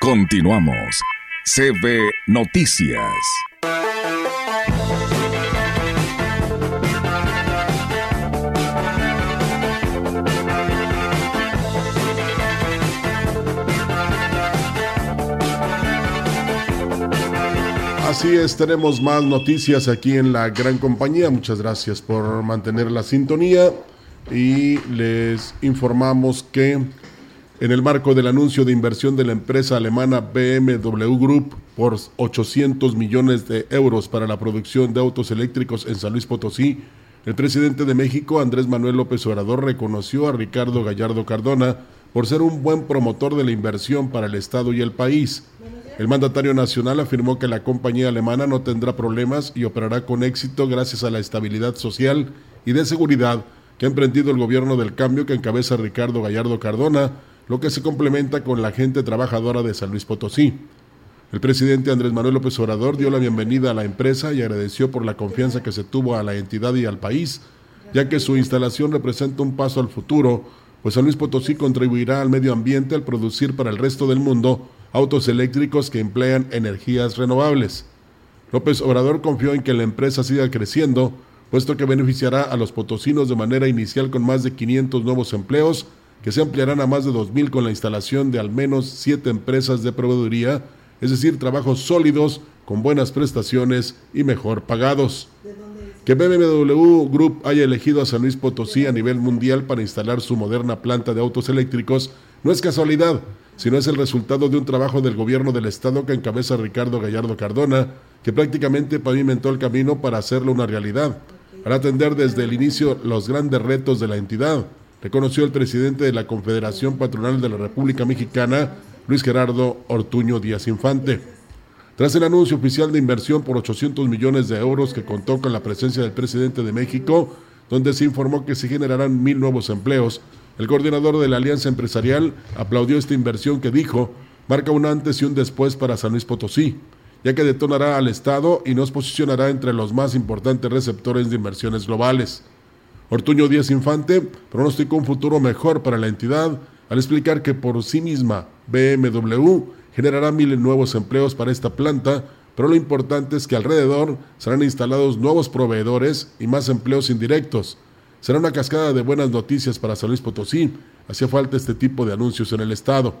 Continuamos. CB Noticias. Así es, tenemos más noticias aquí en la gran compañía. Muchas gracias por mantener la sintonía y les informamos que en el marco del anuncio de inversión de la empresa alemana BMW Group por 800 millones de euros para la producción de autos eléctricos en San Luis Potosí, el presidente de México, Andrés Manuel López Obrador, reconoció a Ricardo Gallardo Cardona por ser un buen promotor de la inversión para el Estado y el país. El mandatario nacional afirmó que la compañía alemana no tendrá problemas y operará con éxito gracias a la estabilidad social y de seguridad que ha emprendido el gobierno del cambio que encabeza Ricardo Gallardo Cardona, lo que se complementa con la gente trabajadora de San Luis Potosí. El presidente Andrés Manuel López Obrador dio la bienvenida a la empresa y agradeció por la confianza que se tuvo a la entidad y al país, ya que su instalación representa un paso al futuro, pues San Luis Potosí contribuirá al medio ambiente al producir para el resto del mundo autos eléctricos que emplean energías renovables. López Obrador confió en que la empresa siga creciendo, puesto que beneficiará a los potosinos de manera inicial con más de 500 nuevos empleos que se ampliarán a más de 2.000 con la instalación de al menos siete empresas de proveeduría, es decir, trabajos sólidos, con buenas prestaciones y mejor pagados. Que BMW Group haya elegido a San Luis Potosí a nivel mundial para instalar su moderna planta de autos eléctricos no es casualidad, sino es el resultado de un trabajo del gobierno del estado que encabeza Ricardo Gallardo Cardona, que prácticamente pavimentó el camino para hacerlo una realidad, para atender desde el inicio los grandes retos de la entidad, reconoció el presidente de la Confederación Patronal de la República Mexicana, Luis Gerardo Ortuño Díaz Infante. Tras el anuncio oficial de inversión por 800 millones de euros que contó con la presencia del presidente de México, donde se informó que se generarán mil nuevos empleos, el coordinador de la Alianza Empresarial aplaudió esta inversión que dijo marca un antes y un después para San Luis Potosí, ya que detonará al Estado y nos posicionará entre los más importantes receptores de inversiones globales. Ortuño Díaz Infante pronosticó un futuro mejor para la entidad al explicar que por sí misma BMW generará miles nuevos empleos para esta planta, pero lo importante es que alrededor serán instalados nuevos proveedores y más empleos indirectos. Será una cascada de buenas noticias para San Luis Potosí. Hacía falta este tipo de anuncios en el Estado.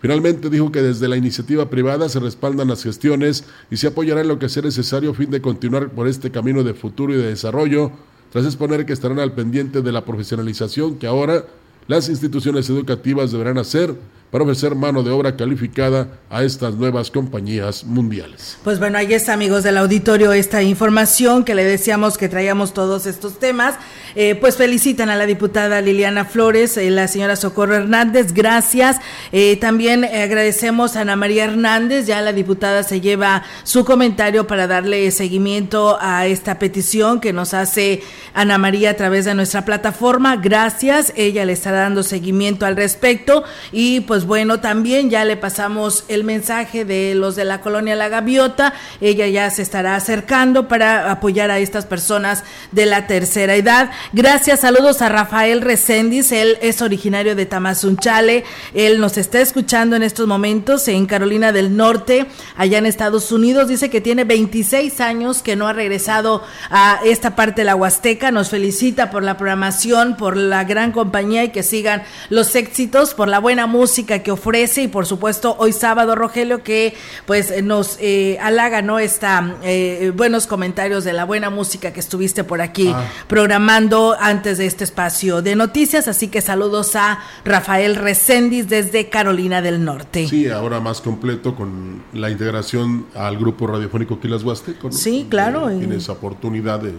Finalmente dijo que desde la iniciativa privada se respaldan las gestiones y se apoyará en lo que sea necesario a fin de continuar por este camino de futuro y de desarrollo tras exponer que estarán al pendiente de la profesionalización que ahora las instituciones educativas deberán hacer para ofrecer mano de obra calificada a estas nuevas compañías mundiales. Pues bueno, ahí está, amigos del auditorio, esta información que le decíamos que traíamos todos estos temas. Eh, pues felicitan a la diputada Liliana Flores, eh, la señora Socorro Hernández, gracias. Eh, también agradecemos a Ana María Hernández, ya la diputada se lleva su comentario para darle seguimiento a esta petición que nos hace Ana María a través de nuestra plataforma. Gracias, ella le estará dando seguimiento al respecto y pues pues bueno, también ya le pasamos el mensaje de los de la colonia La Gaviota. Ella ya se estará acercando para apoyar a estas personas de la tercera edad. Gracias, saludos a Rafael Recendis. Él es originario de Tamazunchale. Él nos está escuchando en estos momentos en Carolina del Norte, allá en Estados Unidos. Dice que tiene 26 años que no ha regresado a esta parte de la Huasteca. Nos felicita por la programación, por la gran compañía y que sigan los éxitos, por la buena música música que ofrece y por supuesto hoy sábado, Rogelio, que pues nos eh, halaga, ¿no? Está eh, buenos comentarios de la buena música que estuviste por aquí ah. programando antes de este espacio de noticias, así que saludos a Rafael Recendis desde Carolina del Norte. Sí, ahora más completo con la integración al grupo radiofónico Quilas Huasteco. Sí, claro. Tienes oportunidad de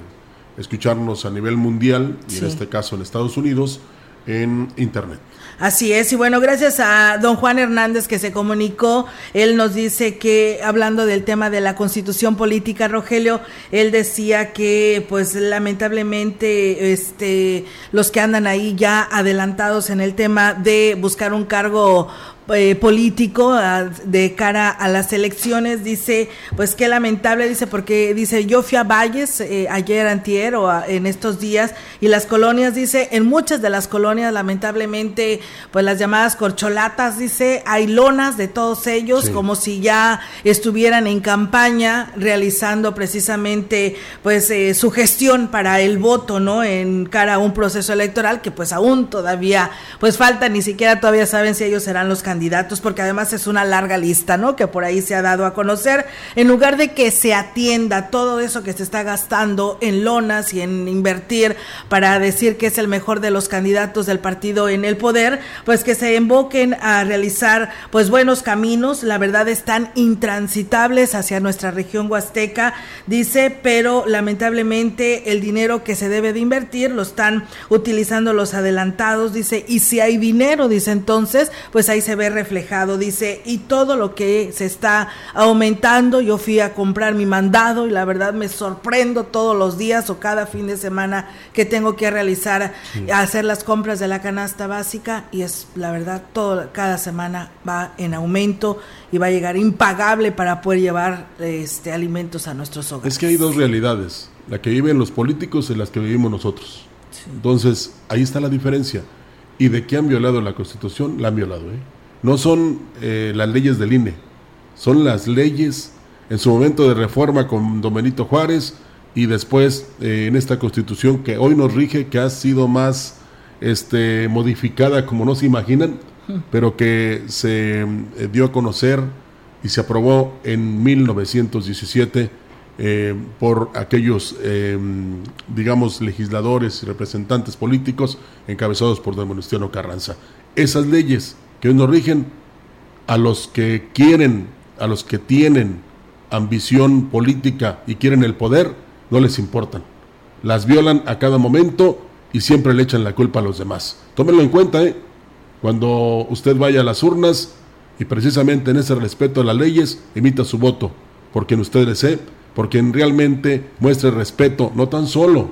escucharnos a nivel mundial y en este caso en Estados Unidos en Internet. Así es, y bueno, gracias a don Juan Hernández que se comunicó, él nos dice que hablando del tema de la constitución política, Rogelio, él decía que pues lamentablemente este los que andan ahí ya adelantados en el tema de buscar un cargo eh, político de cara a las elecciones dice pues qué lamentable dice porque dice yo fui a Valles eh, ayer antier o en estos días y las colonias dice en muchas de las colonias lamentablemente pues las llamadas corcholatas dice hay lonas de todos ellos como si ya estuvieran en campaña realizando precisamente pues eh, su gestión para el voto no en cara a un proceso electoral que pues aún todavía pues falta ni siquiera todavía saben si ellos serán los candidatos candidatos, porque además es una larga lista, ¿no? Que por ahí se ha dado a conocer. En lugar de que se atienda todo eso que se está gastando en lonas y en invertir para decir que es el mejor de los candidatos del partido en el poder, pues que se invoquen a realizar pues buenos caminos. La verdad están intransitables hacia nuestra región huasteca, dice, pero lamentablemente el dinero que se debe de invertir lo están utilizando los adelantados, dice, y si hay dinero, dice entonces, pues ahí se ve reflejado. Dice, y todo lo que se está aumentando, yo fui a comprar mi mandado y la verdad me sorprendo todos los días o cada fin de semana que tengo que realizar, hacer las compras de la canasta básica y es la verdad, todo, cada semana va en aumento y va a llegar impagable para poder llevar este, alimentos a nuestros hogares. Es que hay dos realidades, la que viven los políticos y las que vivimos nosotros. Entonces, ahí está la diferencia. ¿Y de qué han violado la Constitución? La han violado, ¿eh? No son eh, las leyes del INE, son las leyes en su momento de reforma con Don Benito Juárez y después eh, en esta constitución que hoy nos rige, que ha sido más este, modificada como no se imaginan, pero que se eh, dio a conocer y se aprobó en 1917 por aquellos, digamos, legisladores y representantes políticos encabezados por Don Venustiano Carranza. Esas leyes que nos rigen a los que quieren, a los que tienen ambición política y quieren el poder, no les importan. Las violan a cada momento y siempre le echan la culpa a los demás. Tómenlo en cuenta, ¿eh? Cuando usted vaya a las urnas y precisamente en ese respeto a las leyes, emita su voto por quien usted desee, por quien realmente muestre respeto, no tan solo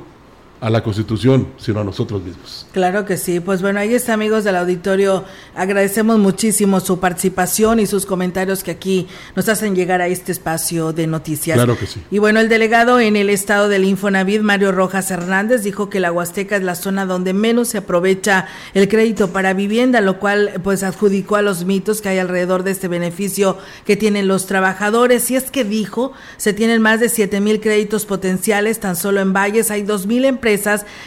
a la Constitución, sino a nosotros mismos. Claro que sí. Pues bueno, ahí está, amigos del auditorio. Agradecemos muchísimo su participación y sus comentarios que aquí nos hacen llegar a este espacio de noticias. Claro que sí. Y bueno, el delegado en el estado del Infonavit, Mario Rojas Hernández, dijo que la Huasteca es la zona donde menos se aprovecha el crédito para vivienda, lo cual pues adjudicó a los mitos que hay alrededor de este beneficio que tienen los trabajadores. Y es que dijo, se tienen más de 7 mil créditos potenciales, tan solo en Valles hay 2 mil empresas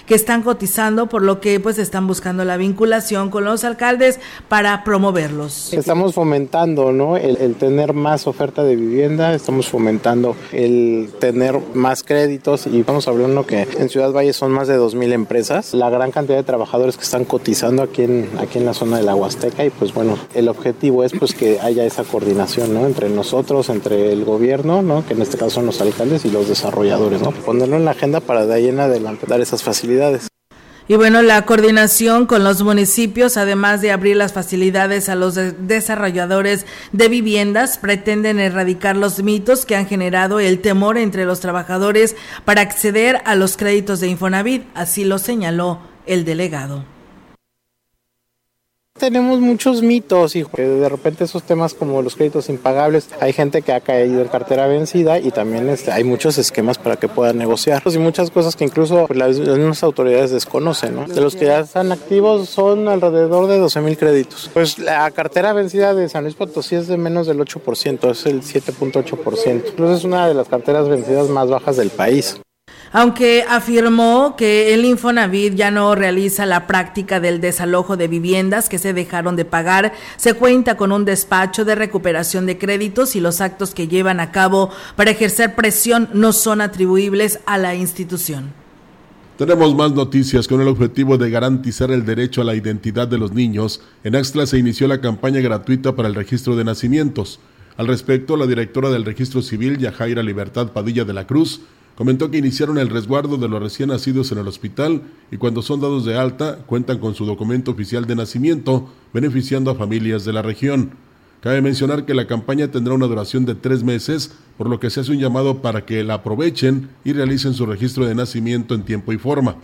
que están cotizando, por lo que pues están buscando la vinculación con los alcaldes para promoverlos. Estamos fomentando, ¿no? El, tener más oferta de vivienda, estamos fomentando el tener más créditos y vamos hablando que en Ciudad Valle son más de 2.000 empresas, la gran cantidad de trabajadores que están cotizando aquí en, aquí en la zona de la Huasteca y pues bueno, el objetivo es pues que haya esa coordinación, ¿no? Entre nosotros, entre el gobierno, ¿no? Que en este caso son los alcaldes y los desarrolladores, ¿no? Ponerlo en la agenda para de ahí en adelante esas facilidades. Y bueno, la coordinación con los municipios, además de abrir las facilidades a los desarrolladores de viviendas, pretenden erradicar los mitos que han generado el temor entre los trabajadores para acceder a los créditos de Infonavit, así lo señaló el delegado. Tenemos muchos mitos y de repente esos temas como los créditos impagables, hay gente que ha caído en cartera vencida y también este, hay muchos esquemas para que puedan negociar y muchas cosas que incluso las, mismas autoridades desconocen. De los que ya están activos son alrededor de 12 mil créditos. Pues la cartera vencida de San Luis Potosí es de menos del 8%, es el 7.8%. Incluso es una de las carteras vencidas más bajas del país. Aunque afirmó que el Infonavit ya no realiza la práctica del desalojo de viviendas que se dejaron de pagar, se cuenta con un despacho de recuperación de créditos y los actos que llevan a cabo para ejercer presión no son atribuibles a la institución. Tenemos más noticias con el objetivo de garantizar el derecho a la identidad de los niños. En Axtla se inició la campaña gratuita para el registro de nacimientos. Al respecto, la directora del registro civil, Yajaira Libertad Padilla de la Cruz, Comentó que iniciaron el resguardo de los recién nacidos en el hospital y cuando son dados de alta cuentan con su documento oficial de nacimiento, beneficiando a familias de la región. Cabe mencionar que la campaña tendrá una duración de tres meses, por lo que se hace un llamado para que la aprovechen y realicen su registro de nacimiento en tiempo y forma.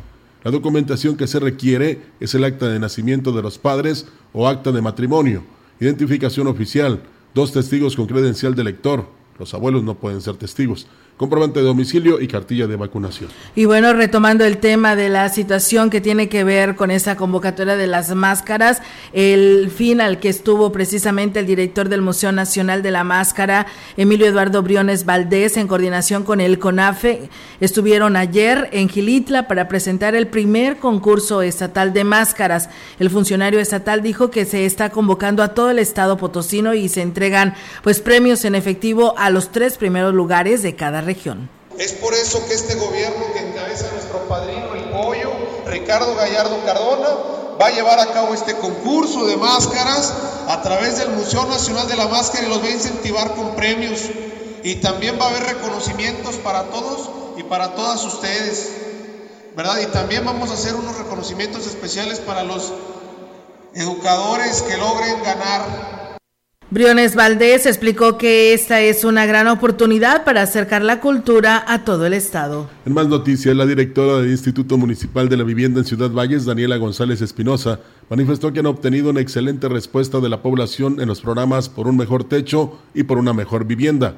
La documentación que se requiere es el acta de nacimiento de los padres o acta de matrimonio, identificación oficial, dos testigos con credencial de lector, los abuelos no pueden ser testigos, comprobante de domicilio y cartilla de vacunación. Y bueno, retomando el tema de la situación que tiene que ver con esa convocatoria de las máscaras, el fin al que estuvo precisamente el director del Museo Nacional de la Máscara, Emilio Eduardo Briones Valdés, en coordinación con el CONAFE, estuvieron ayer en Gilitla para presentar el primer concurso estatal de máscaras. El funcionario estatal dijo que se está convocando a todo el estado potosino y se entregan pues premios en efectivo a los tres primeros lugares de cada región. Es por eso que este gobierno que encabeza nuestro padrino el pollo, Ricardo Gallardo Cardona, va a llevar a cabo este concurso de máscaras a través del Museo Nacional de la Máscara y los va a incentivar con premios. Y también va a haber reconocimientos para todos y para todas ustedes. ¿Verdad? Y también vamos a hacer unos reconocimientos especiales para los educadores que logren ganar Briones Valdés explicó que esta es una gran oportunidad para acercar la cultura a todo el estado. En más noticias, la directora del Instituto Municipal de la Vivienda en Ciudad Valles, Daniela González Espinosa, manifestó que han obtenido una excelente respuesta de la población en los programas por un mejor techo y por una mejor vivienda.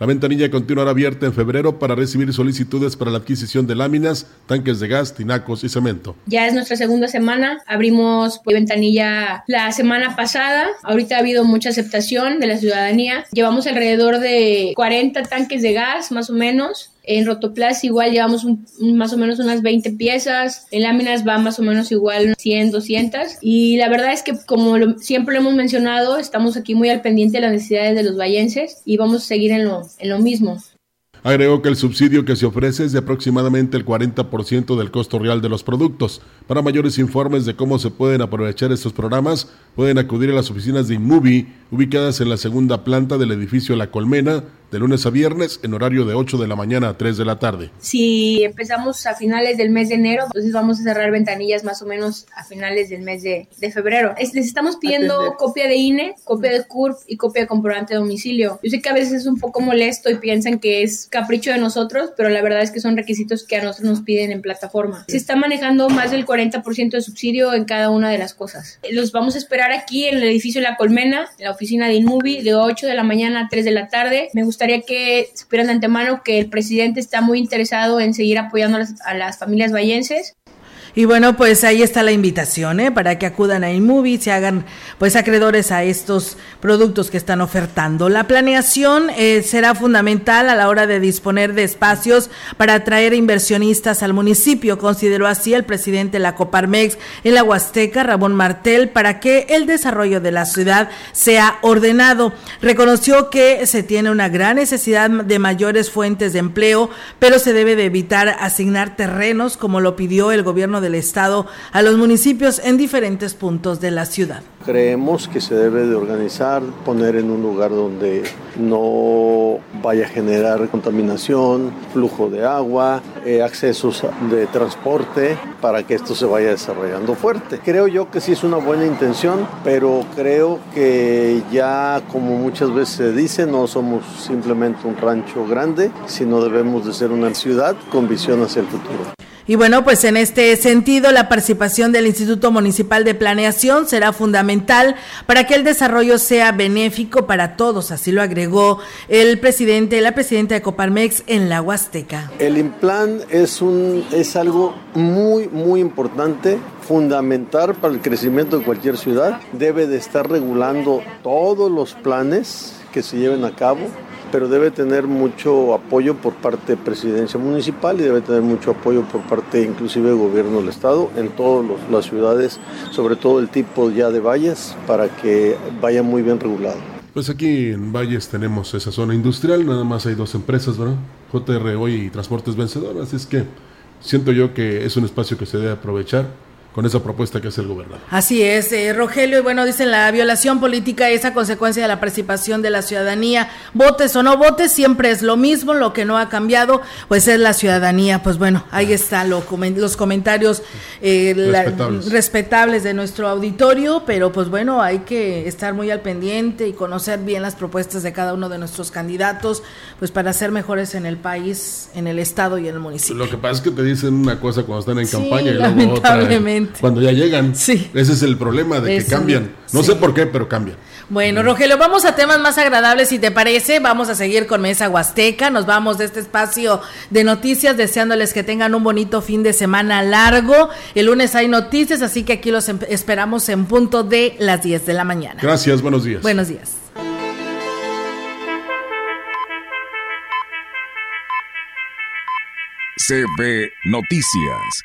La ventanilla continuará abierta en febrero para recibir solicitudes para la adquisición de láminas, tanques de gas, tinacos y cemento. Ya es nuestra segunda semana. Abrimos pues, ventanilla la semana pasada. Ahorita ha habido mucha aceptación de la ciudadanía. Llevamos alrededor de 40 tanques de gas, más o menos. En Rotoplas igual llevamos más o menos unas 20 piezas, en láminas va más o menos igual 100, 200 y la verdad es que como siempre lo hemos mencionado, estamos aquí muy al pendiente de las necesidades de los vallenses y vamos a seguir en lo, en mismo. Agregó que el subsidio que se ofrece es de aproximadamente el 40% del costo real de los productos. Para mayores informes de cómo se pueden aprovechar estos programas, pueden acudir a las oficinas de Inmovie, ubicadas en la segunda planta del edificio La Colmena, de lunes a viernes en horario de 8 de la mañana a 3 de la tarde. Si empezamos a finales del mes de enero, entonces vamos a cerrar ventanillas más o menos a finales del mes de, febrero. les estamos pidiendo copia de INE, copia de CURP y copia de comprobante de domicilio. Yo sé que a veces es un poco molesto y piensan que es capricho de nosotros, pero la verdad es que son requisitos que a nosotros nos piden en plataforma. Se está manejando más del 40% de subsidio en cada una de las cosas. Los vamos a esperar aquí en el edificio La Colmena, en la oficina de InMovie, de 8 de la mañana a 3 de la tarde. Me gusta gustaría que supieran de antemano que el presidente está muy interesado en seguir apoyando a las, a las familias vallenses. Y bueno, pues ahí está la invitación, ¿eh? Para que acudan a InMovie, se hagan pues acreedores a estos productos que están ofertando. La planeación eh, será fundamental a la hora de disponer de espacios para atraer inversionistas al municipio, consideró así el presidente de la Coparmex en la Huasteca, Ramón Martel, para que el desarrollo de la ciudad sea ordenado. Reconoció que se tiene una gran necesidad de mayores fuentes de empleo, pero se debe de evitar asignar terrenos como lo pidió el gobierno del Estado a los municipios en diferentes puntos de la ciudad. Creemos que se debe de organizar, poner en un lugar donde no vaya a generar contaminación, flujo de agua, eh, accesos de transporte para que esto se vaya desarrollando fuerte. Creo yo que sí es una buena intención, pero creo que ya como muchas veces se dice, no somos simplemente un rancho grande, sino debemos de ser una ciudad con visión hacia el futuro. Y bueno, pues en este sentido, la participación del Instituto Municipal de Planeación será fundamental para que el desarrollo sea benéfico para todos, así lo agregó el presidente, la presidenta de Coparmex en la Huasteca. El implan es un es algo muy muy importante fundamental para el crecimiento de cualquier ciudad. Debe de estar regulando todos los planes que se lleven a cabo pero debe tener mucho apoyo por parte de presidencia municipal y debe tener mucho apoyo por parte inclusive del gobierno del estado en todas las ciudades, sobre todo el tipo ya de valles, para que vaya muy bien regulado. Pues aquí en Valles tenemos esa zona industrial, nada más hay dos empresas, ¿verdad? JR hoy y Transportes Vencedor, así es que siento yo que es un espacio que se debe aprovechar con esa propuesta que hace el gobernador. Así es, eh, Rogelio, y bueno, dicen la violación política es a consecuencia de la participación de la ciudadanía. Votes o no votes, siempre es lo mismo, lo que no ha cambiado, pues es la ciudadanía. Pues bueno, ahí están los comentarios eh, respetables. de nuestro auditorio, pero pues bueno, hay que estar muy al pendiente y conocer bien las propuestas de cada uno de nuestros candidatos, pues para ser mejores en el país, en el estado y en el municipio. Lo que pasa es que te dicen una cosa cuando están en campaña y luego otra cuando ya llegan. Sí. Ese es el problema de que cambian. No sé por qué, pero cambian. Bueno, Rogelio, vamos a temas más agradables, si te parece. Vamos a seguir con Mesa Huasteca. Nos vamos de este espacio de noticias, deseándoles que tengan un bonito fin de semana largo. El lunes hay noticias, así que aquí los em-, esperamos en punto de las 10 de la mañana. Gracias, buenos días. Buenos días. CB Noticias